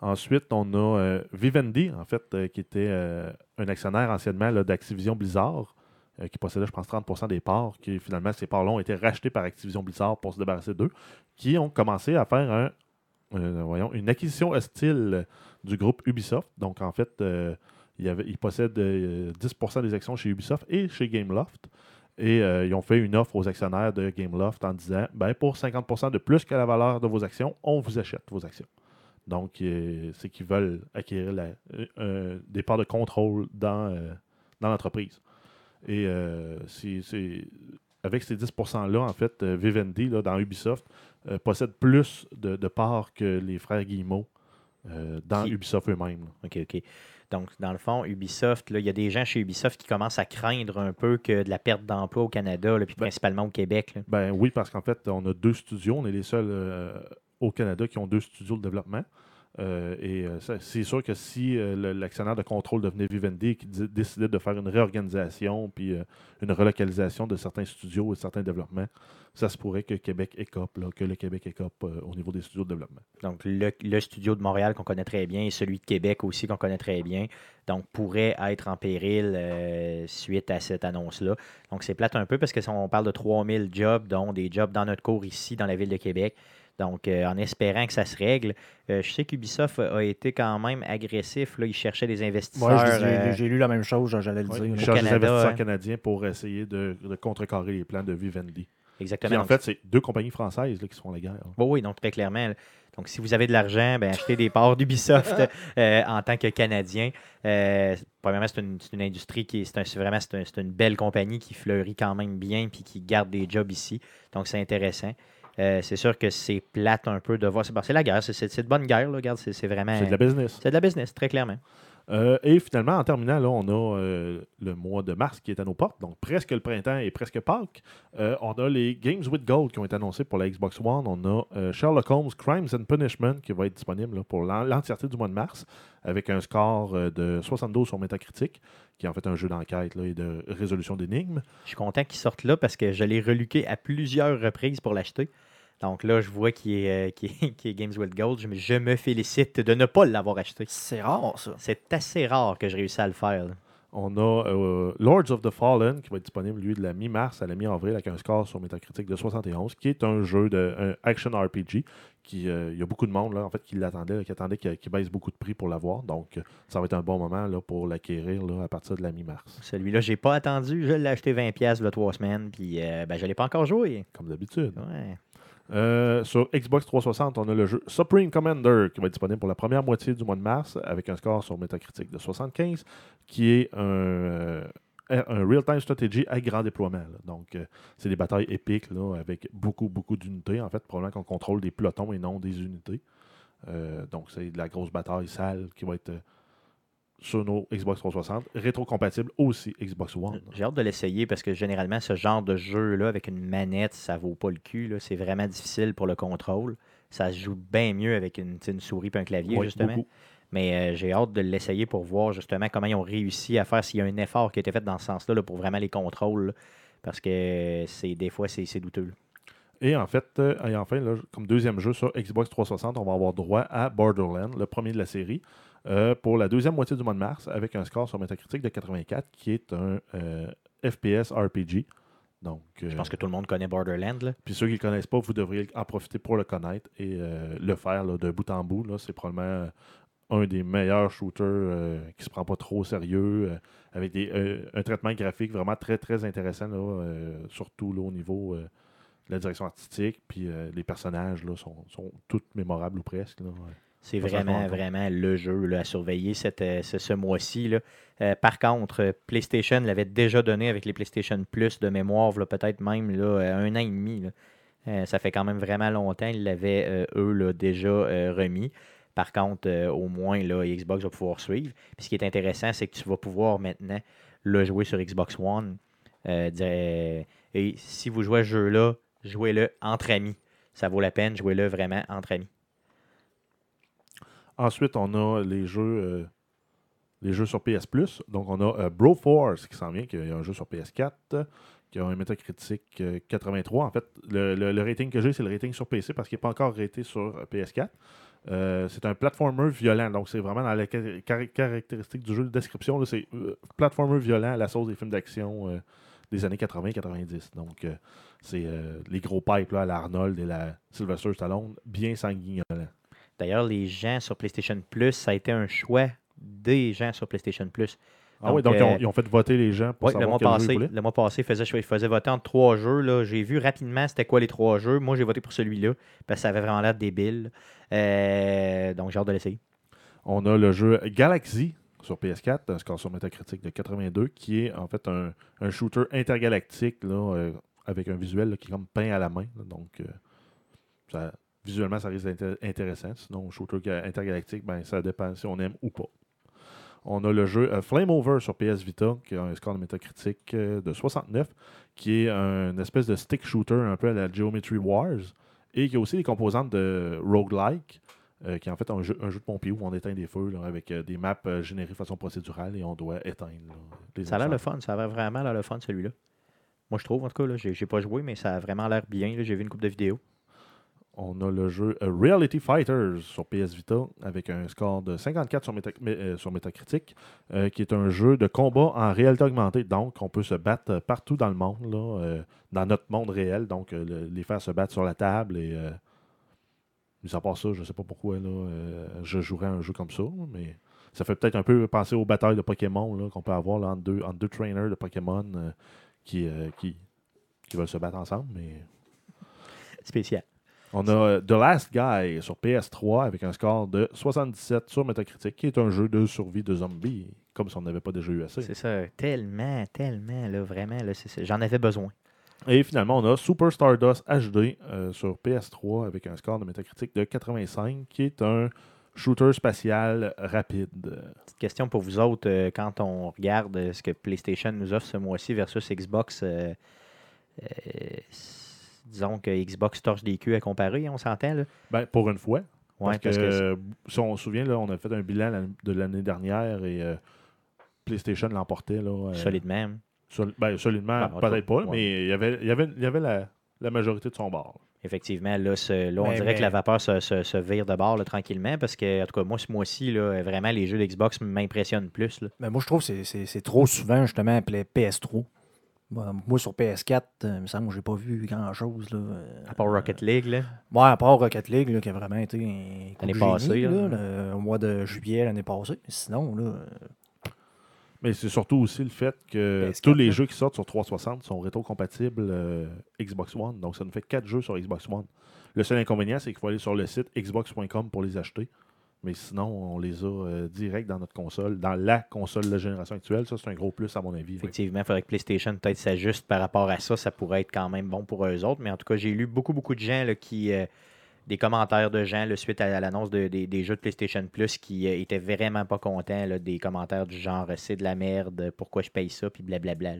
Ensuite, on a euh, Vivendi, en fait, euh, qui était euh, un actionnaire anciennement d'Activision Blizzard, qui possédait, je pense, 30% des parts, qui finalement, ces parts-là ont été rachetées par Activision Blizzard pour se débarrasser d'eux, qui ont commencé à faire un, euh, voyons, une acquisition hostile du groupe Ubisoft. Donc, en fait, euh, il, y avait, il possède euh, 10% des actions chez Ubisoft et chez Gameloft. Et euh, ils ont fait une offre aux actionnaires de Gameloft en disant ben, pour 50% de plus que la valeur de vos actions, on vous achète vos actions. Donc, c'est qu'ils veulent acquérir des parts de contrôle dans, dans l'entreprise. Et c'est- avec ces 10%-là, en fait, Vivendi, là, dans Ubisoft, euh, possède plus de, de parts que les frères Guillemot euh, dans Qui- Ubisoft eux-mêmes. OK, OK. Donc, dans le fond, Ubisoft, il y a des gens chez Ubisoft qui commencent à craindre un peu que de la perte d'emploi au Canada, là, puis Ben- principalement au Québec. là. Ben oui, parce qu'en fait, on a deux studios. On est les seuls euh, au Canada qui ont deux studios de développement. Euh, et euh, c'est sûr que si euh, l'actionnaire de contrôle devenait Vivendi dé- décidait de faire une réorganisation puis une relocalisation de certains studios et certains développements, ça se pourrait que Québec écope, là, que le Québec écope au niveau des studios de développement. Donc, le, le studio de Montréal qu'on connaît très bien et celui de Québec aussi qu'on connaît très bien, donc pourrait être en péril suite à cette annonce-là. Donc, c'est plate un peu parce que si on parle de 3000 jobs, dont des jobs dans notre cours ici, dans la ville de Québec. Donc, euh, en espérant que ça se règle, euh, je sais qu'Ubisoft a été quand même agressif. Là. Ils cherchaient des investisseurs. Ouais, euh, j'ai lu la même chose, j'allais le Ouais, dire. il là. cherche des investisseurs hein. canadiens pour essayer de, de contrecarrer les plans de Vivendi. exactement. Puis en Donc, fait, c'est deux compagnies françaises là, qui se font la guerre. Oui, oui, donc très clairement. là. Donc, si vous avez de l'argent, ben, achetez des parts d'Ubisoft *laughs* euh, en tant que Canadien. Euh, premièrement, c'est une, c'est une industrie qui est, c'est un- c'est vraiment c'est un- c'est une belle compagnie qui fleurit quand même bien puis qui garde des jobs ici. Donc, c'est intéressant. Euh, c'est sûr que c'est plate un peu de voir. C'est, c'est la guerre, c'est, de bonne guerre. Là, regarde, c'est, c'est vraiment. C'est de la business. c'est de la business, très clairement. Euh, et finalement, en terminant, là, on a euh, le mois de mars qui est à nos portes, donc presque le printemps et presque Pâques. Euh, on a les Games with Gold qui ont été annoncés pour la Xbox One. On a Sherlock Holmes Crimes and Punishment qui va être disponible là, pour l'en- l'entièreté du mois de mars, avec un score de 72 sur Metacritic, qui est en fait un jeu d'enquête là, et de résolution d'énigmes. Je suis content qu'il sorte là parce que je l'ai reluqué à plusieurs reprises pour l'acheter. Donc là, je vois qu'il est, euh, *laughs* qu'il est- qu'il est Games with Gold. Je me, je me félicite de ne pas l'avoir acheté. C'est rare, ça. C'est assez rare que je réussisse à le faire. là. On a euh, Lords of the Fallen qui va être disponible, lui, de la mi-mars à la mi-avril avec un score sur Metacritic de 71, qui est un jeu de un action RPG. Qui, euh, Il y a beaucoup de monde là, en fait, qui l'attendait, là, qui attendait qu'il qu'il baisse beaucoup de prix pour l'avoir. Donc, euh, ça va être un bon moment là, pour l'acquérir là, à partir de la mi-mars, Celui-là, j'ai pas attendu. Je l'ai acheté 20$ il y a trois semaines. Puis euh, ben, je l'ai pas encore joué. comme d'habitude. Ouais. Euh, sur Xbox 360, on a le jeu Supreme Commander qui va être disponible pour la première moitié du mois de mars avec un score sur Metacritic de 75, qui est un, euh, real-time strategy à grand déploiement. Donc, euh, c'est des batailles épiques avec beaucoup, beaucoup d'unités. En fait, probablement qu'on contrôle des pelotons et non des unités. Donc, c'est de la grosse bataille sale qui va être sur nos Xbox 360, rétro-compatible aussi Xbox One. J'ai hâte de l'essayer parce que généralement, ce genre de jeu-là, avec une manette, ça vaut pas le cul. C'est vraiment difficile pour le contrôle. Ça se joue bien mieux avec une, souris et un clavier, justement. beaucoup. Mais euh, j'ai hâte de l'essayer pour voir justement comment ils ont réussi à faire, s'il y a un effort qui a été fait dans ce sens-là là, pour vraiment les contrôles. là. parce que c'est des fois, c'est douteux. là. Et en fait, euh, et enfin, là, comme deuxième jeu sur Xbox 360, on va avoir droit à Borderlands, le premier de la série, euh, pour la deuxième moitié du mois de mars, avec un score sur Metacritic de 84, qui est un euh, FPS RPG. Donc, euh, Je pense que tout le monde connaît Borderlands. puis ceux qui ne le connaissent pas, vous devriez en profiter pour le connaître et le faire là, de bout en bout. C'est probablement un des meilleurs shooters euh, qui se prend pas trop au sérieux, euh, avec des, euh, un traitement graphique vraiment très très intéressant, là, surtout là, au niveau de la direction artistique. Puis les personnages là, sont, sont tous mémorables ou presque. là, ouais. C'est vraiment, vraiment le jeu là, à surveiller cette, euh, ce, ce mois-ci. Euh, par contre, euh, PlayStation l'avait déjà donné avec les PlayStation Plus de mémoire, peut-être même là, un an et demi. là. Euh, ça fait quand même vraiment longtemps. Ils l'avaient, euh, eux, là, déjà euh, remis. Par contre, au moins, là, Xbox va pouvoir suivre. Puis ce qui est intéressant, c'est que tu vas pouvoir maintenant le jouer sur Xbox One. Et si vous jouez à ce jeu-là, jouez-le entre amis. Ça vaut la peine, jouez-le vraiment entre amis. Ensuite, on a les jeux, euh, les jeux sur PS Plus. Donc, on a euh, Bro Force qui s'en vient, qui est un jeu sur PS4, euh, qui a un métacritique euh, 83. En fait, le, le- rating que j'ai, c'est le rating sur PC parce qu'il n'est pas encore raté sur euh, PS4. Euh, c'est un platformer violent, donc c'est vraiment dans la car- car- caractéristique du jeu de description. C'est euh, platformer violent à la sauce des films d'action euh, des années 80-90. Donc, euh, c'est euh, les gros pipes là, à la Arnold et la Sylvester Stallone, bien sanguignolants. D'ailleurs, les gens sur PlayStation Plus, ça a été un choix des gens sur PlayStation Plus. Ah oui, donc ils, euh, ont, ils ont fait voter les gens pour Ouais, le, savoir mois quel jeu ils passé, voulaient. le mois passé, ils faisaient, ils faisaient voter entre trois jeux. là. J'ai vu rapidement c'était quoi les trois jeux. Moi, j'ai voté pour celui-là parce que ça avait vraiment l'air débile. Euh, donc, j'ai hâte de l'essayer. On a le jeu Galaxy sur PS4, un score sur Metacritic de 82, qui est en fait un, un shooter intergalactique là, euh, avec un visuel là, qui est comme peint à la main. là. donc, ça- visuellement, ça risque d'être inté- intéressant. Sinon, shooter ga- intergalactique, ben, ça dépend si on aime ou pas. On a le jeu euh, Flame Over sur PS Vita, qui a un score de Metacritic euh, de 69, qui est un espèce de stick shooter un peu à la Geometry Wars, et qui a aussi des composantes de roguelike. euh, qui est en fait un jeu, un jeu de pompier où on éteint des feux là, avec des maps générées de façon procédurale et on doit éteindre. là, les Ça a l'air le fun. Ça a vraiment l'air le fun, celui-là. Moi, je trouve, en tout cas, j'ai pas joué, mais ça a vraiment l'air bien. J'ai vu une coupe de vidéos. On a le jeu euh, Reality Fighters sur PS Vita avec un score de 54 sur, Meta- mais, euh, sur Metacritic, euh, qui est un jeu de combat en réalité augmentée. Donc, on peut se battre partout dans le monde, dans notre monde réel. Donc, le- les faire se battre sur la table. Et, mis à part ça, je ne sais pas pourquoi là, je jouerais un jeu comme ça, mais ça fait peut-être un peu penser aux batailles de Pokémon qu'on peut avoir là, entre, deux, trainers de Pokémon qui, veulent se battre ensemble. Spécial. On a euh, The Last Guy sur PS3 avec un score de 77 sur Metacritic, qui est un jeu de survie de zombies, comme si on n'avait pas déjà eu assez. C'est ça. Tellement, tellement, là, vraiment. Là, J'en avais besoin. Et finalement, on a Super Stardust HD euh, sur PS3 avec un score de Metacritic de 85, qui est un shooter spatial rapide. Petite question pour vous autres. euh, quand on regarde ce que PlayStation nous offre ce mois-ci versus Xbox, euh, disons que Xbox torche des culs à comparer, on s'entend, là? Ben, pour une fois. Ouais, parce que, parce que si on se souvient, là, on a fait un bilan l'an- de l'année dernière et euh, PlayStation l'emportait. là, euh, solidement. sol- ben, solidement, Ben, peut-être pas, ouais. mais il y avait, il y avait, il y avait la, la majorité de son bord. Effectivement, là, ce- là, on Mais- dirait que mais- la vapeur se, se- se vire de bord là, tranquillement parce que, en tout cas, moi, ce mois-ci, là, vraiment, les jeux d'Xbox m'impressionnent plus. là. Mais moi, je trouve que c'est- c'est c'est trop souvent, justement, appelé PS3. Moi, moi, sur PS4, euh, il me semble que j'ai pas vu grand-chose. là. Euh, À part Rocket League, là. Ouais, à part Rocket League, là, qui a vraiment été un coup L'année de passée, génie, là. là, le- au mois de juillet l'année passée. Sinon, là, euh, Mais c'est surtout aussi le fait que PS4, tous les jeux qui sortent sur 360 sont rétro-compatibles euh, Xbox One. Donc, ça nous fait 4 jeux sur Xbox One. Le seul inconvénient, c'est qu'il faut aller sur le site xbox.com pour les acheter. Mais sinon, on les a euh, direct dans notre console, dans la console de génération actuelle. Ça, c'est un gros plus, à mon avis. Effectivement, il faudrait que PlayStation peut-être s'ajuste par rapport à ça. Ça pourrait être quand même bon pour eux autres. Mais en tout cas, j'ai lu beaucoup, beaucoup de gens là, qui. euh, des commentaires de gens suite à l'annonce de- des- jeux de PlayStation Plus qui euh, étaient vraiment pas contents. là, des commentaires du genre c'est de la merde, pourquoi je paye ça, puis blablabla.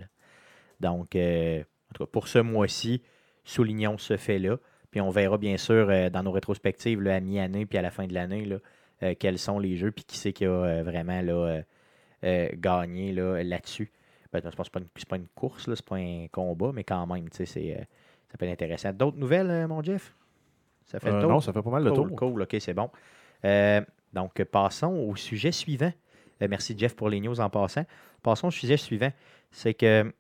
Donc, en tout cas, pour ce mois-ci, soulignons ce fait-là. Puis on verra bien sûr dans nos rétrospectives à mi-année puis à la fin de l'année euh, quels sont les jeux puis qui c'est qui a euh, vraiment là, euh, gagné là, là-dessus. Ben, c'est pas, pas une, c'est pas une course, là, c'est pas un combat, mais quand même, c'est, ça peut être intéressant. D'autres nouvelles, mon Jeff? Ça fait le tour? non, ça fait pas mal le tour. cool, ok, c'est bon. Donc, passons au sujet suivant. Merci, Jeff, pour les news en passant. Passons au sujet suivant. C'est que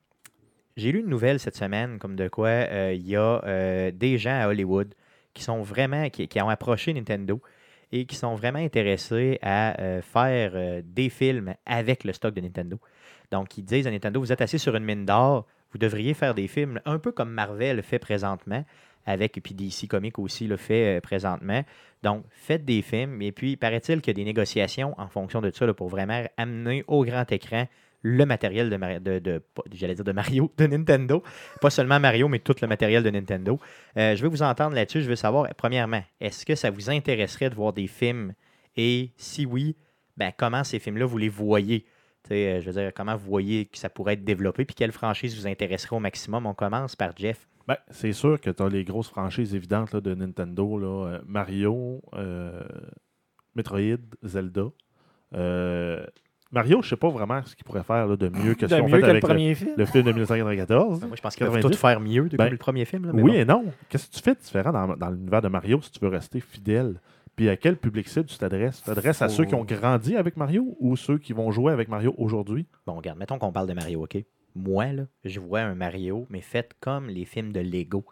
j'ai lu une nouvelle cette semaine, comme de quoi euh, il y a euh, des gens à Hollywood qui sont vraiment, qui, qui ont approché Nintendo et qui sont vraiment intéressés à euh, faire euh, des films avec le stock de Nintendo. Donc, ils disent à Nintendo, vous êtes assis sur une mine d'or, vous devriez faire des films un peu comme Marvel fait présentement, avec, et puis DC Comics aussi le fait euh, présentement. Donc, faites des films, et puis, paraît-il qu'il y a des négociations en fonction de ça pour vraiment amener au grand écran le matériel de, Mar- de, dire de Mario, de Nintendo. Pas seulement Mario, mais tout le matériel de Nintendo. Euh, je veux vous entendre là-dessus. Je veux savoir, premièrement, est-ce que ça vous intéresserait de voir des films? Et si oui, ben, comment ces films-là, vous les voyez? Euh, je veux dire, comment vous voyez que ça pourrait être développé? Puis quelle franchise vous intéresserait au maximum? On commence par Jeff. Ben, c'est sûr que tu as les grosses franchises évidentes de Nintendo. Là, euh, Mario, Metroid, Zelda. Mario, je sais pas vraiment ce qu'il pourrait faire là, de mieux que ce mieux fait que le avec le, premier film? le film de 1994. Moi, je pense peuvent 90. tout faire mieux de Ben, le premier film. là, mais Oui bon. et non. Qu'est-ce que tu fais de différent dans, dans l'univers de Mario si tu veux rester fidèle? Puis à quel public cible tu t'adresses? Tu t'adresses à ceux qui ont grandi avec Mario ou ceux qui vont jouer avec Mario aujourd'hui? Bon, regarde, mettons qu'on parle de Mario, OK? Moi, là, je vois un Mario, mais fait comme les films de Lego.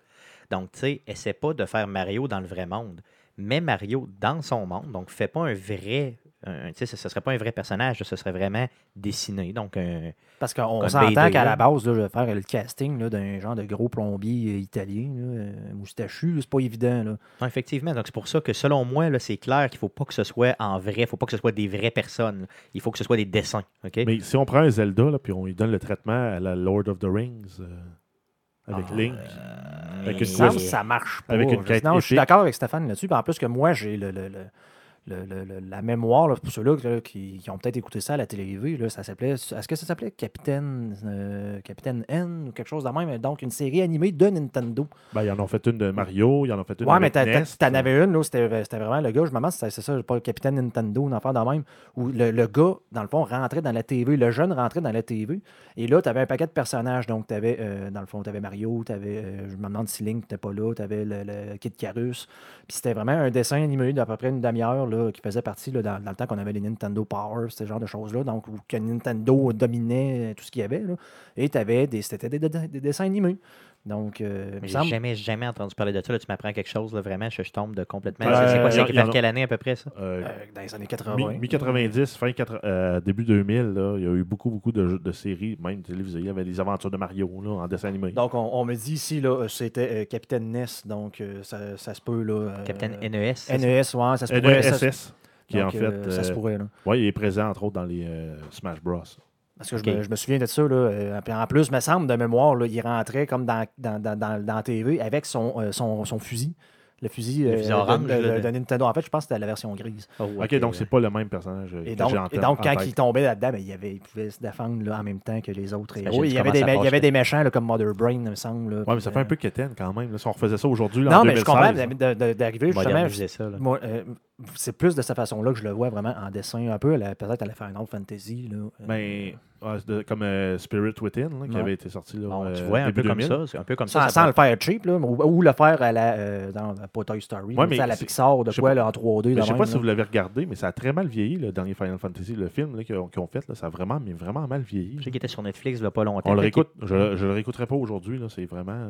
Donc, tu sais, essaie pas de faire Mario dans le vrai monde. Mets Mario dans son monde. Donc, fais pas un vrai. Un- ce ne serait pas un vrai personnage, ce serait vraiment dessiné. Donc, un, Parce qu'on s'entend qu'à la base, là, je vais faire le casting d'un genre de gros plombier euh, italien, là, euh, moustachu, c'est pas évident. Là. Non, effectivement. Donc, c'est pour ça que, selon moi, c'est clair qu'il ne faut pas que ce soit en vrai. Il ne faut pas que ce soit des vraies personnes. Il faut que ce soit des dessins. Mais si on prend un Zelda là, puis on lui donne le traitement à la Lord of the Rings euh, avec Ah, Link, Euh, Avec une ça marche pas. Avec une quête Non, je suis d'accord avec Stéphane là-dessus. En plus que moi, j'ai le, le- le- le- le- la mémoire, là, pour ceux-là là, qui, qui ont peut-être écouté ça à la télévision, là, ça s'appelait. Est-ce que ça s'appelait Capitaine, euh, Capitaine N ou quelque chose de même? Donc, une série animée de Nintendo. Ben, ils en ont fait une de Mario, ils en ont fait une Ouais, mais Nest. t'en avais une, là, c'était c'était vraiment le gars, je me demande si c'est c'est ça, pas le Capitaine Nintendo, une affaire de même, où le, le gars, dans le fond, rentrait dans la TV, le jeune rentrait dans la TV, et là, tu avais un paquet de personnages, donc tu avais, dans le fond, tu avais Mario, tu avais, je me demande si Link n'était pas là, tu avais le, le Kid Carus, puis c'était vraiment un dessin animé d'à peu près une demi-heure, là, qui faisait partie, là, dans, le temps qu'on avait les Nintendo Power, ce genre de choses-là, donc, où que Nintendo dominait tout ce qu'il y avait, là, et des, c'était des dessins animés. Donc, euh, j'ai semble- jamais, jamais entendu parler de ça. Là, tu m'apprends quelque chose, là, vraiment, je, je tombe de complètement. C'est c'est quoi, c'est a- quelle année à peu près, ça? Euh, euh, dans les années mi- 80. Mi-90, fin 80, euh, début 2000, là, il y a eu beaucoup, beaucoup de, jeux- de séries, même télévisées. Il y avait les aventures de Mario là, en dessin animé. Donc, on, on me dit ici, là, c'était euh, Capitaine Ness, donc euh, ça, ça se peut, là. euh, Capitaine NES. ça? NES, ouais, ça se pourrait. NESS, qui donc, en fait. euh, ça se pourrait, là. ouais, il est présent, entre autres, dans les euh, Smash Bros. Parce que je, me, je me souviens de ça, là. euh, en plus, il me semble, de mémoire, là, il rentrait comme dans, dans, dans, dans, dans la TV avec son, euh, son, son fusil. Le fusil, Le euh, fusil orange, de, Nintendo. En fait, je pense que c'était la version grise. Oh, Ok, donc c'est pas le même personnage. Et que donc, et donc en quand il tombait là-dedans, ben, il, y avait, il pouvait se défendre là, en même temps que les autres héros. Il y avait des, ça mé- il y avait fâcherait. des méchants là, comme Mother Brain, il me semble. Ouais, mais ça fait un peu quétaine quand même. là, si on refaisait ça aujourd'hui, là, Non, en mais je comprends 2016, de- de- d'arriver justement. moderniser ça. là. Moi, euh, c'est plus de cette façon-là que je le vois vraiment en dessin, un peu à la- peut-être à la Final Fantasy. Là. Euh, Ben, de- comme euh, Spirit Within, là, qui Ouais. avait été sorti là, Bon, tu euh, vois, un peu comme 2000. ça. C'est un peu comme sans, ça. sans le faire cheap, là, ou, ou le faire à la, euh, dans, pas Toy Story, Ouais, mais mais à la Pixar, de je sais quoi, pas- là, en 3D. Mais de je sais même, pas si vous l'avez regardé, mais ça a très mal vieilli, le dernier Final Fantasy. Le film qu'ils ont, fait, là, ça a vraiment, mais vraiment mal vieilli. Je sais qu'il était sur Netflix il y a pas longtemps. On le réécoute. Je, je le réécouterai pas aujourd'hui. là, C'est vraiment.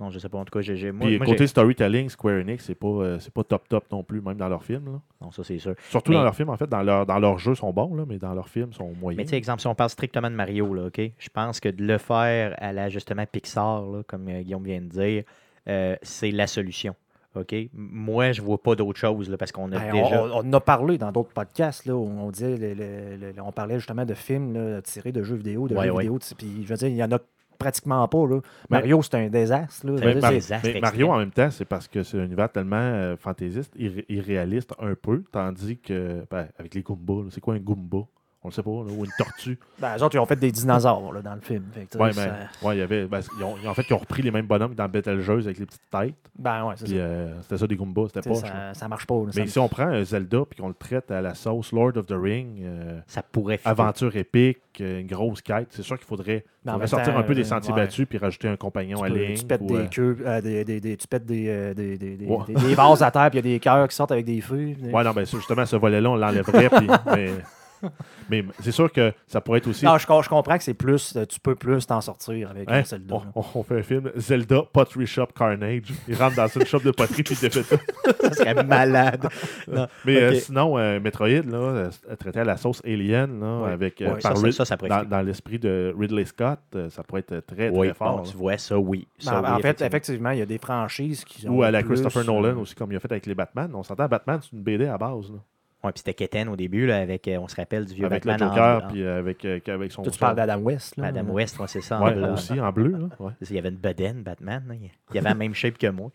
Non, je sais pas. En tout cas, j'ai. Moi, Puis moi, côté storytelling, Square Enix, c'est pas, euh, c'est pas top top non plus, même dans leurs films. là. Non, ça, c'est sûr. Surtout Mais- dans leurs films, en fait. Dans, leur, dans leurs jeux, sont bons, là, mais dans leurs films, sont moyens. Mais tu sais, exemple, si on parle strictement de Mario, là, OK? Je pense que de le faire à la justement Pixar, là, comme euh, Guillaume vient de dire, euh, c'est la solution. OK? Moi, je vois pas d'autre chose là, parce qu'on a Ben, déjà. on, a parlé dans d'autres podcasts, là, où on, disait, le- le- le- on parlait justement de films là, tirés de jeux vidéo, de Ouais, jeux ouais. vidéo. tu sais, Puis, je veux dire, il y en a pratiquement pas. Là. Mario, c'est un désastre. Là. Mais, Mar- désastre mais Mario, en même temps, c'est parce que c'est un univers tellement euh, fantaisiste, irré- irréaliste un peu, tandis que, ben, avec les Goombas, c'est quoi un Goomba? On le sait pas, là, ou une tortue. ben, eux autres, ils ont fait des dinosaures là, dans le film. Fait que, Ouais, ça- mais, ouais, il y avait, ben, ils ont, en fait, ils ont repris les mêmes bonhommes dans Betelgeuse avec les petites têtes. Ben, ouais, c'est Puis ça. euh, c'était ça des Goombas, c'était pas. ça, ça marche pas. là, Mais si on prend un Zelda puis qu'on le traite à la sauce Lord of the Ring, euh, Ça pourrait fitter. aventure épique, euh, une grosse quête, c'est sûr qu'il faudrait, Mais faudrait sortir un peu des euh, sentiers ouais. battus puis rajouter un compagnon tu, à peux- ligne. tu pètes ou, des euh, queues, euh, des, des- des- tu pètes des, euh, des, des, des, Ouais. des- des vases à terre, puis il y a des *laughs* cœurs qui sortent avec des feux. Ouais, non, ben ça, justement, ce volet-là, on l'enlèverait. puis- *laughs* mais c'est sûr que ça pourrait être aussi. Non, je, je comprends que c'est plus, euh, tu peux plus t'en sortir avec Hein, Zelda. on, fait un film Zelda Pottery Shop Carnage. Il rentre dans une shop de poterie puis il défait tout. *laughs* Ça serait malade. Non. Mais euh, sinon, euh, Metroid, là, traité à la sauce Alien, là, Ouais. avec, euh, Ouais, par ça, ça, Rid- ça, ça pourrait dans, l'esprit de Ridley Scott, euh, ça pourrait être très, très Oui, fort. bon, tu vois ça, oui. Ben, en fait, effectivement. effectivement, il y a des franchises qui ont. Ou à la plus, Christopher Nolan aussi, comme il a fait avec les Batman. On s'entend, Batman, c'est une BD à base. là. Ouais, puis c'était Keten au début, là, avec, euh, on se rappelle du vieux Avec le Batman en- Joker, puis euh, avec, euh, avec son. Toi, tu parles d'Adam West. Là. Adam West, ouais, c'est ça. Ouais, bleu. aussi, en bleu. Là. Ouais. Il y avait une bedaine, Batman. là. Il y avait la même shape que moi.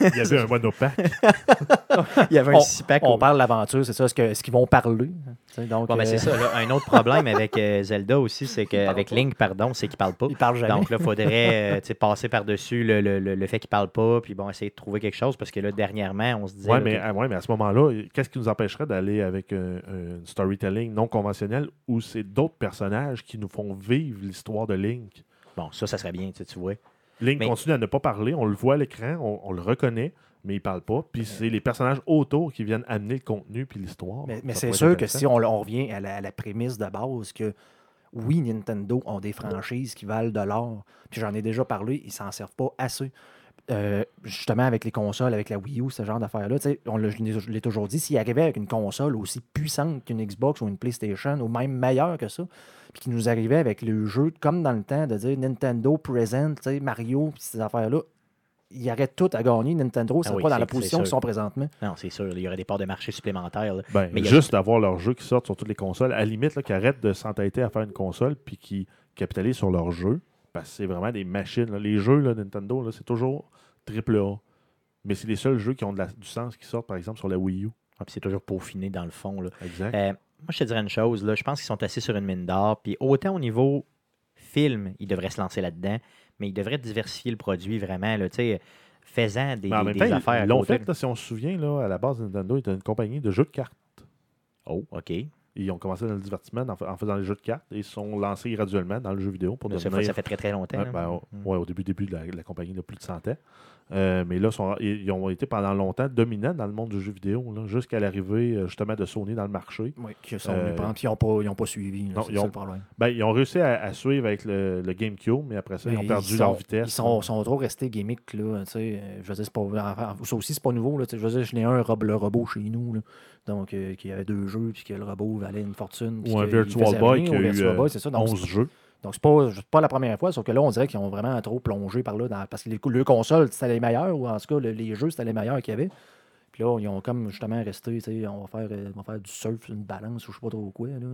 Il y avait un monopack. *laughs* Il y avait On- six-pack On parle de l'aventure, c'est ça, ce que- ce qu'ils vont parler? Donc, Bon, ben, euh, c'est ça. là. Un autre problème avec euh, Zelda aussi, c'est qu'avec Link, pardon, c'est qu'il parle pas. Ils parlent jamais. Donc là, il faudrait euh, passer par-dessus le, le- le- le fait qu'il parle pas, puis bon, essayer de trouver quelque chose, parce que là, dernièrement, on se disait. Ouais, là, mais, ouais, mais à ce moment-là, qu'est-ce qui nous empêcherait d'aller avec un, un storytelling non conventionnel où c'est d'autres personnages qui nous font vivre l'histoire de Link? bon, ça, ça serait bien, tu sais, tu vois. Link Mais- continue à ne pas parler, on le voit à l'écran, on, on le reconnaît, mais il parle pas. Puis c'est les personnages autour qui viennent amener le contenu puis l'histoire. Mais, c'est sûr que si on, on revient à la, à la prémisse de base, que oui, Nintendo ont des franchises qui valent de l'or, puis j'en ai déjà parlé, ils s'en servent pas assez. Euh, justement, avec les consoles, avec la Wii U, ce genre d'affaires-là, tu sais, on l'a- je l'ai toujours dit, s'ils arrivaient avec une console aussi puissante qu'une Xbox ou une PlayStation, ou même meilleure que ça, puis qu'ils nous arrivaient avec le jeu, comme dans le temps, de dire Nintendo Present, tu sais, Mario, puis ces affaires-là, il y aurait tout à gagner. Nintendo, c'est Ah oui, pas dans la position qu'ils sont présentement. Non, c'est sûr, il y aurait des parts de marché supplémentaires. Ben, Mais a- juste d'avoir leurs jeux qui sortent sur toutes les consoles, à la limite, là, qu'ils arrêtent de s'entêter à faire une console puis qui capitalisent sur leurs jeux, parce que c'est vraiment des machines. là. Les jeux là, Nintendo, là, c'est toujours triple A. Mais c'est les seuls jeux qui ont de la- du sens qui sortent, par exemple, sur la Wii U. puis c'est toujours peaufiné dans le fond. Là. Exact. Euh, moi, je te dirais une chose, là, je pense qu'ils sont assis sur une mine d'or. Puis autant au niveau film, ils devraient se lancer là-dedans, mais ils devraient diversifier le produit vraiment. Là, faisant des, Mais en même des temps, affaires. ils l'ont fait, là, si on se souvient, là, à la base, Nintendo était une compagnie de jeux de cartes. Oh, OK. Ils ont commencé dans le divertissement en, fa- en faisant les jeux de cartes et ils se sont lancés graduellement dans le jeu vidéo pour Ça, fait- devenir ça fait très très longtemps. Ben, au, Mm. ouais, au début, début de la, la compagnie, de plus de 100 ans. Euh, mais là, sont- ils, ont été pendant longtemps dominants dans le monde du jeu vidéo, jusqu'à l'arrivée euh, justement de Sony dans le marché. Oui, qui sont Euh, puis ils n'ont pas, ils ont pas suivi. là, non, c'est ils ont- le problème. Ben, ils ont réussi à, à suivre avec le, le GameCube, mais après ça, ils ont perdu ils leur vitesse. Ils sont, sont trop restés gimmicks, là. Euh, je veux dire, c'est pas. Ça aussi, c'est pas nouveau, là. Je veux dire, je n'ai un le robot chez nous, là. Donc, euh, qui avait deux jeux, puis que le robot valait une fortune. Ou un Virtual Boy qui a eu Virtual euh, Boy, c'est ça. Donc, 11 jeux. Donc, c'est pas, pas la première fois, sauf que là, on dirait qu'ils ont vraiment trop plongé par là. dans- parce que les, les consoles, c'était les meilleurs, ou en tout cas, le- les jeux, c'était les meilleurs qu'il y avait. Puis là, ils ont comme justement resté, tu sais, on va faire, euh, on va faire du surf, une balance, ou je sais pas trop quoi. Là,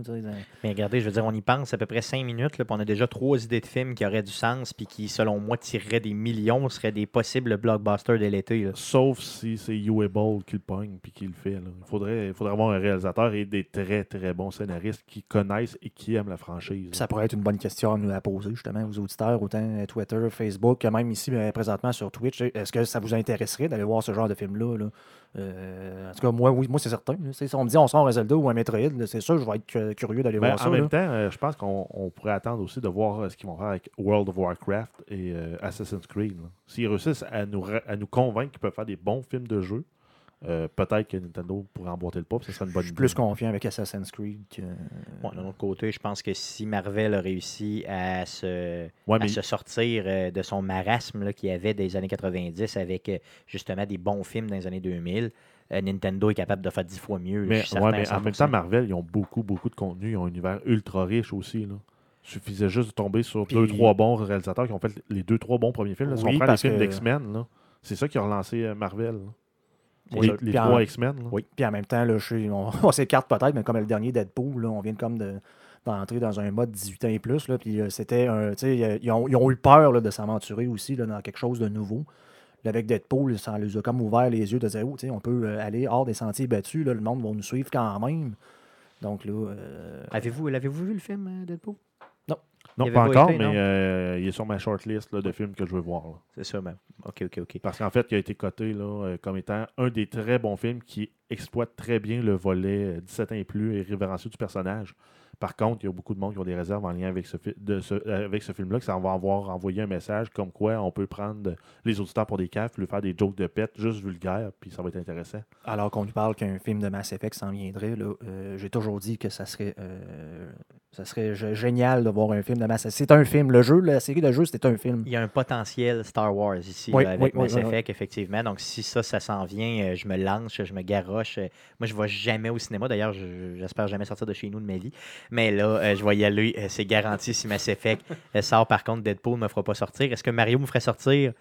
Mais regardez, je veux dire, on y pense à peu près cinq minutes, là, puis on a déjà trois idées de films qui auraient du sens, puis qui, selon moi, tireraient des millions, seraient des possibles blockbusters de l'été. là. Sauf si c'est Uwe Ball qui le pogne puis qui le fait. là. Il, faudrait, il faudrait avoir un réalisateur et des très très bons scénaristes qui connaissent et qui aiment la franchise. Ça pourrait être une bonne question à nous à poser, justement, aux auditeurs, autant euh, Twitter, Facebook, que même ici, euh, présentement sur Twitch. Est-ce que ça vous intéresserait d'aller voir ce genre de film-là? là? Euh, en tout cas, moi, oui, moi, c'est certain. Si on me dit on sort un Zelda ou un Metroid, c'est sûr, je vais être cu- curieux d'aller Ben, voir ça. en même là. temps, euh, je pense qu'on on pourrait attendre aussi de voir euh, ce qu'ils vont faire avec World of Warcraft et euh, Assassin's Creed. S'ils réussissent à nous, à nous convaincre qu'ils peuvent faire des bons films de jeu, euh, peut-être que Nintendo pourrait emboîter le pas, ce serait une bonne Je suis idée. plus confiant avec Assassin's Creed que. Bon, d'un autre côté, je pense que si Marvel a réussi à se, Ouais, à mais se sortir euh, de son marasme là, qu'il y avait des années 90 avec euh, justement des bons films dans les années 2000, euh, Nintendo est capable de faire dix fois mieux. Mais, je suis ouais, mais en même 100%. temps, Marvel, ils ont beaucoup, beaucoup de contenu. Ils ont un univers ultra riche aussi. Là. suffisait juste de tomber sur Puis- deux, trois bons réalisateurs qui ont fait les deux, trois bons premiers films. Là, si Oui, on prend les parce films que- d'X-Men, c'est ça qui a relancé Marvel. là. C'est Les, trois X-Men. Oui. Puis en même temps, là, je sais- on, *laughs* on s'écarte peut-être, mais comme le dernier Deadpool, là, on vient comme de d'entrer dans un mode 18 ans et plus. Là, puis euh, c'était un. tu sais, euh, Ils ont, ils ont eu peur là, de s'aventurer aussi là, dans quelque chose de nouveau. Là, avec Deadpool, ça les a comme ouvert les yeux de dire oh, on peut euh, aller hors des sentiers battus, là, le monde va nous suivre quand même. Donc là. euh, Avez-vous l'avez-vous vu le film Deadpool? Non, pas encore, été, mais euh, il est sur ma shortlist là, de films que je veux voir. C'est ça, ben. OK, OK, OK. Parce qu'en fait, il a été coté là, euh, comme étant un des très bons films qui exploite très bien le volet euh, 17 ans et plus et révérencieux du personnage. Par contre, il y a beaucoup de monde qui ont des réserves en lien avec ce, fi- de ce, euh, avec ce film-là, que ça va avoir envoyé un message comme quoi on peut prendre les auditeurs pour des caves, lui faire des jokes de pète juste vulgaires, puis ça va être intéressant. Alors qu'on nous parle qu'un film de Mass Effect s'en viendrait, là, euh, j'ai toujours dit que ça serait, euh, ça serait g- génial de voir un film de Mass Effect. C'est un film, le jeu, la série de jeux, c'est un film. Il y a un potentiel Star Wars ici Oui, là, avec oui, Mass oui, oui, Effect, effectivement. Donc, si ça, ça s'en vient, je me lance, je me garoche. Moi, je ne vais jamais au cinéma. D'ailleurs, je- j'espère jamais sortir de chez nous de ma vie. Mais là, euh, je vais y aller. Euh, C'est garanti si Mass Effect euh, sort. Par contre, Deadpool ne me fera pas sortir. Est-ce que Mario me ferait sortir?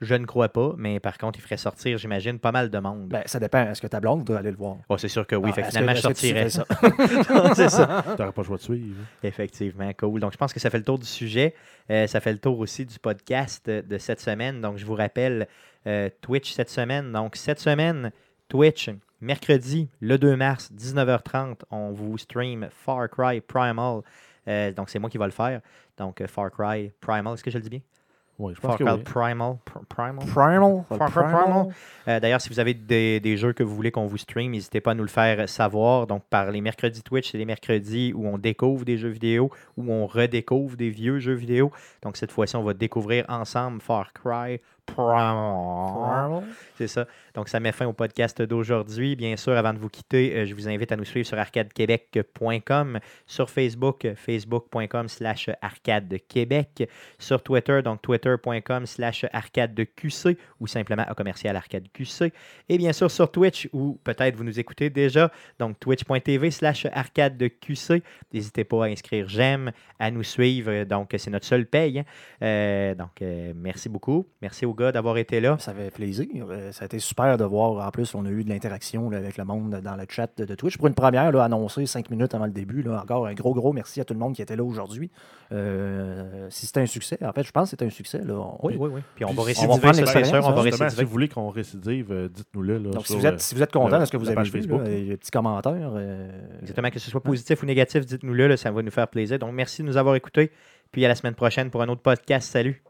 Je ne crois pas. Mais par contre, il ferait sortir, j'imagine, pas mal de monde. Ben, ça dépend. Est-ce que ta blonde doit aller le voir? Oh, c'est sûr que oui. Ah, Fait que est-ce finalement, que- je sortirais. ça? *laughs* c'est ça. Tu n'auras pas le choix de suivre. Effectivement, cool. Donc, je pense que ça fait le tour du sujet. Euh, ça fait le tour aussi du podcast de cette semaine. Donc, je vous rappelle euh, Twitch cette semaine. Donc, cette semaine, Twitch, mercredi, le 2 mars, 19h30, on vous stream Far Cry Primal. Euh, donc, c'est moi qui va le faire. Donc, euh, Far Cry Primal, est-ce que je le dis bien? Oui, je pense Far que Cry oui. Primal. Pr- Primal? Primal? Far Cry Primal. Euh, D'ailleurs, si vous avez des, des jeux que vous voulez qu'on vous stream, n'hésitez pas à nous le faire savoir. Donc, par les mercredis Twitch, c'est les mercredis où on découvre des jeux vidéo, où on redécouvre des vieux jeux vidéo. Donc, cette fois-ci, on va découvrir ensemble Far Cry Primal. Primal. C'est ça. Donc, ça met fin au podcast d'aujourd'hui. Bien sûr, avant de vous quitter, euh, je vous invite à nous suivre sur arcadequebec.com, sur Facebook, euh, facebook.com slash arcadequebec, sur Twitter, donc twitter.com slash arcadeqc ou simplement à commercial arcadeqc. Et bien sûr, sur Twitch, où peut-être vous nous écoutez déjà, donc twitch.tv slash arcadeqc. N'hésitez pas à inscrire j'aime, à nous suivre. Donc, c'est notre seule paye. hein. Euh, donc, euh, merci beaucoup. Merci aux gars d'avoir été là. Ça fait plaisir. Euh, Ça a été super de voir. En plus, on a eu de l'interaction avec le monde dans le chat de, de Twitch. Pour une première, là, annoncée cinq minutes avant le début. Là, encore un gros, gros merci à tout le monde qui était là aujourd'hui. Euh, si c'était un succès, en fait, je pense que c'était un succès. Là. On- oui, oui. Puis on va Puis on va récidiver, prendre ça, c'est l'expérience, sûr. On va Justement, si récidiver. vous voulez qu'on récidive, euh, dites-nous-le. là, Donc, si vous, êtes, si vous êtes content de ce que vous avez vu, Facebook. là, et petits commentaires. euh, Exactement, que ce soit positif ou négatif, dites-nous-le, là, ça va nous faire plaisir. Donc, merci de nous avoir écoutés. Puis à la semaine prochaine pour un autre podcast. Salut!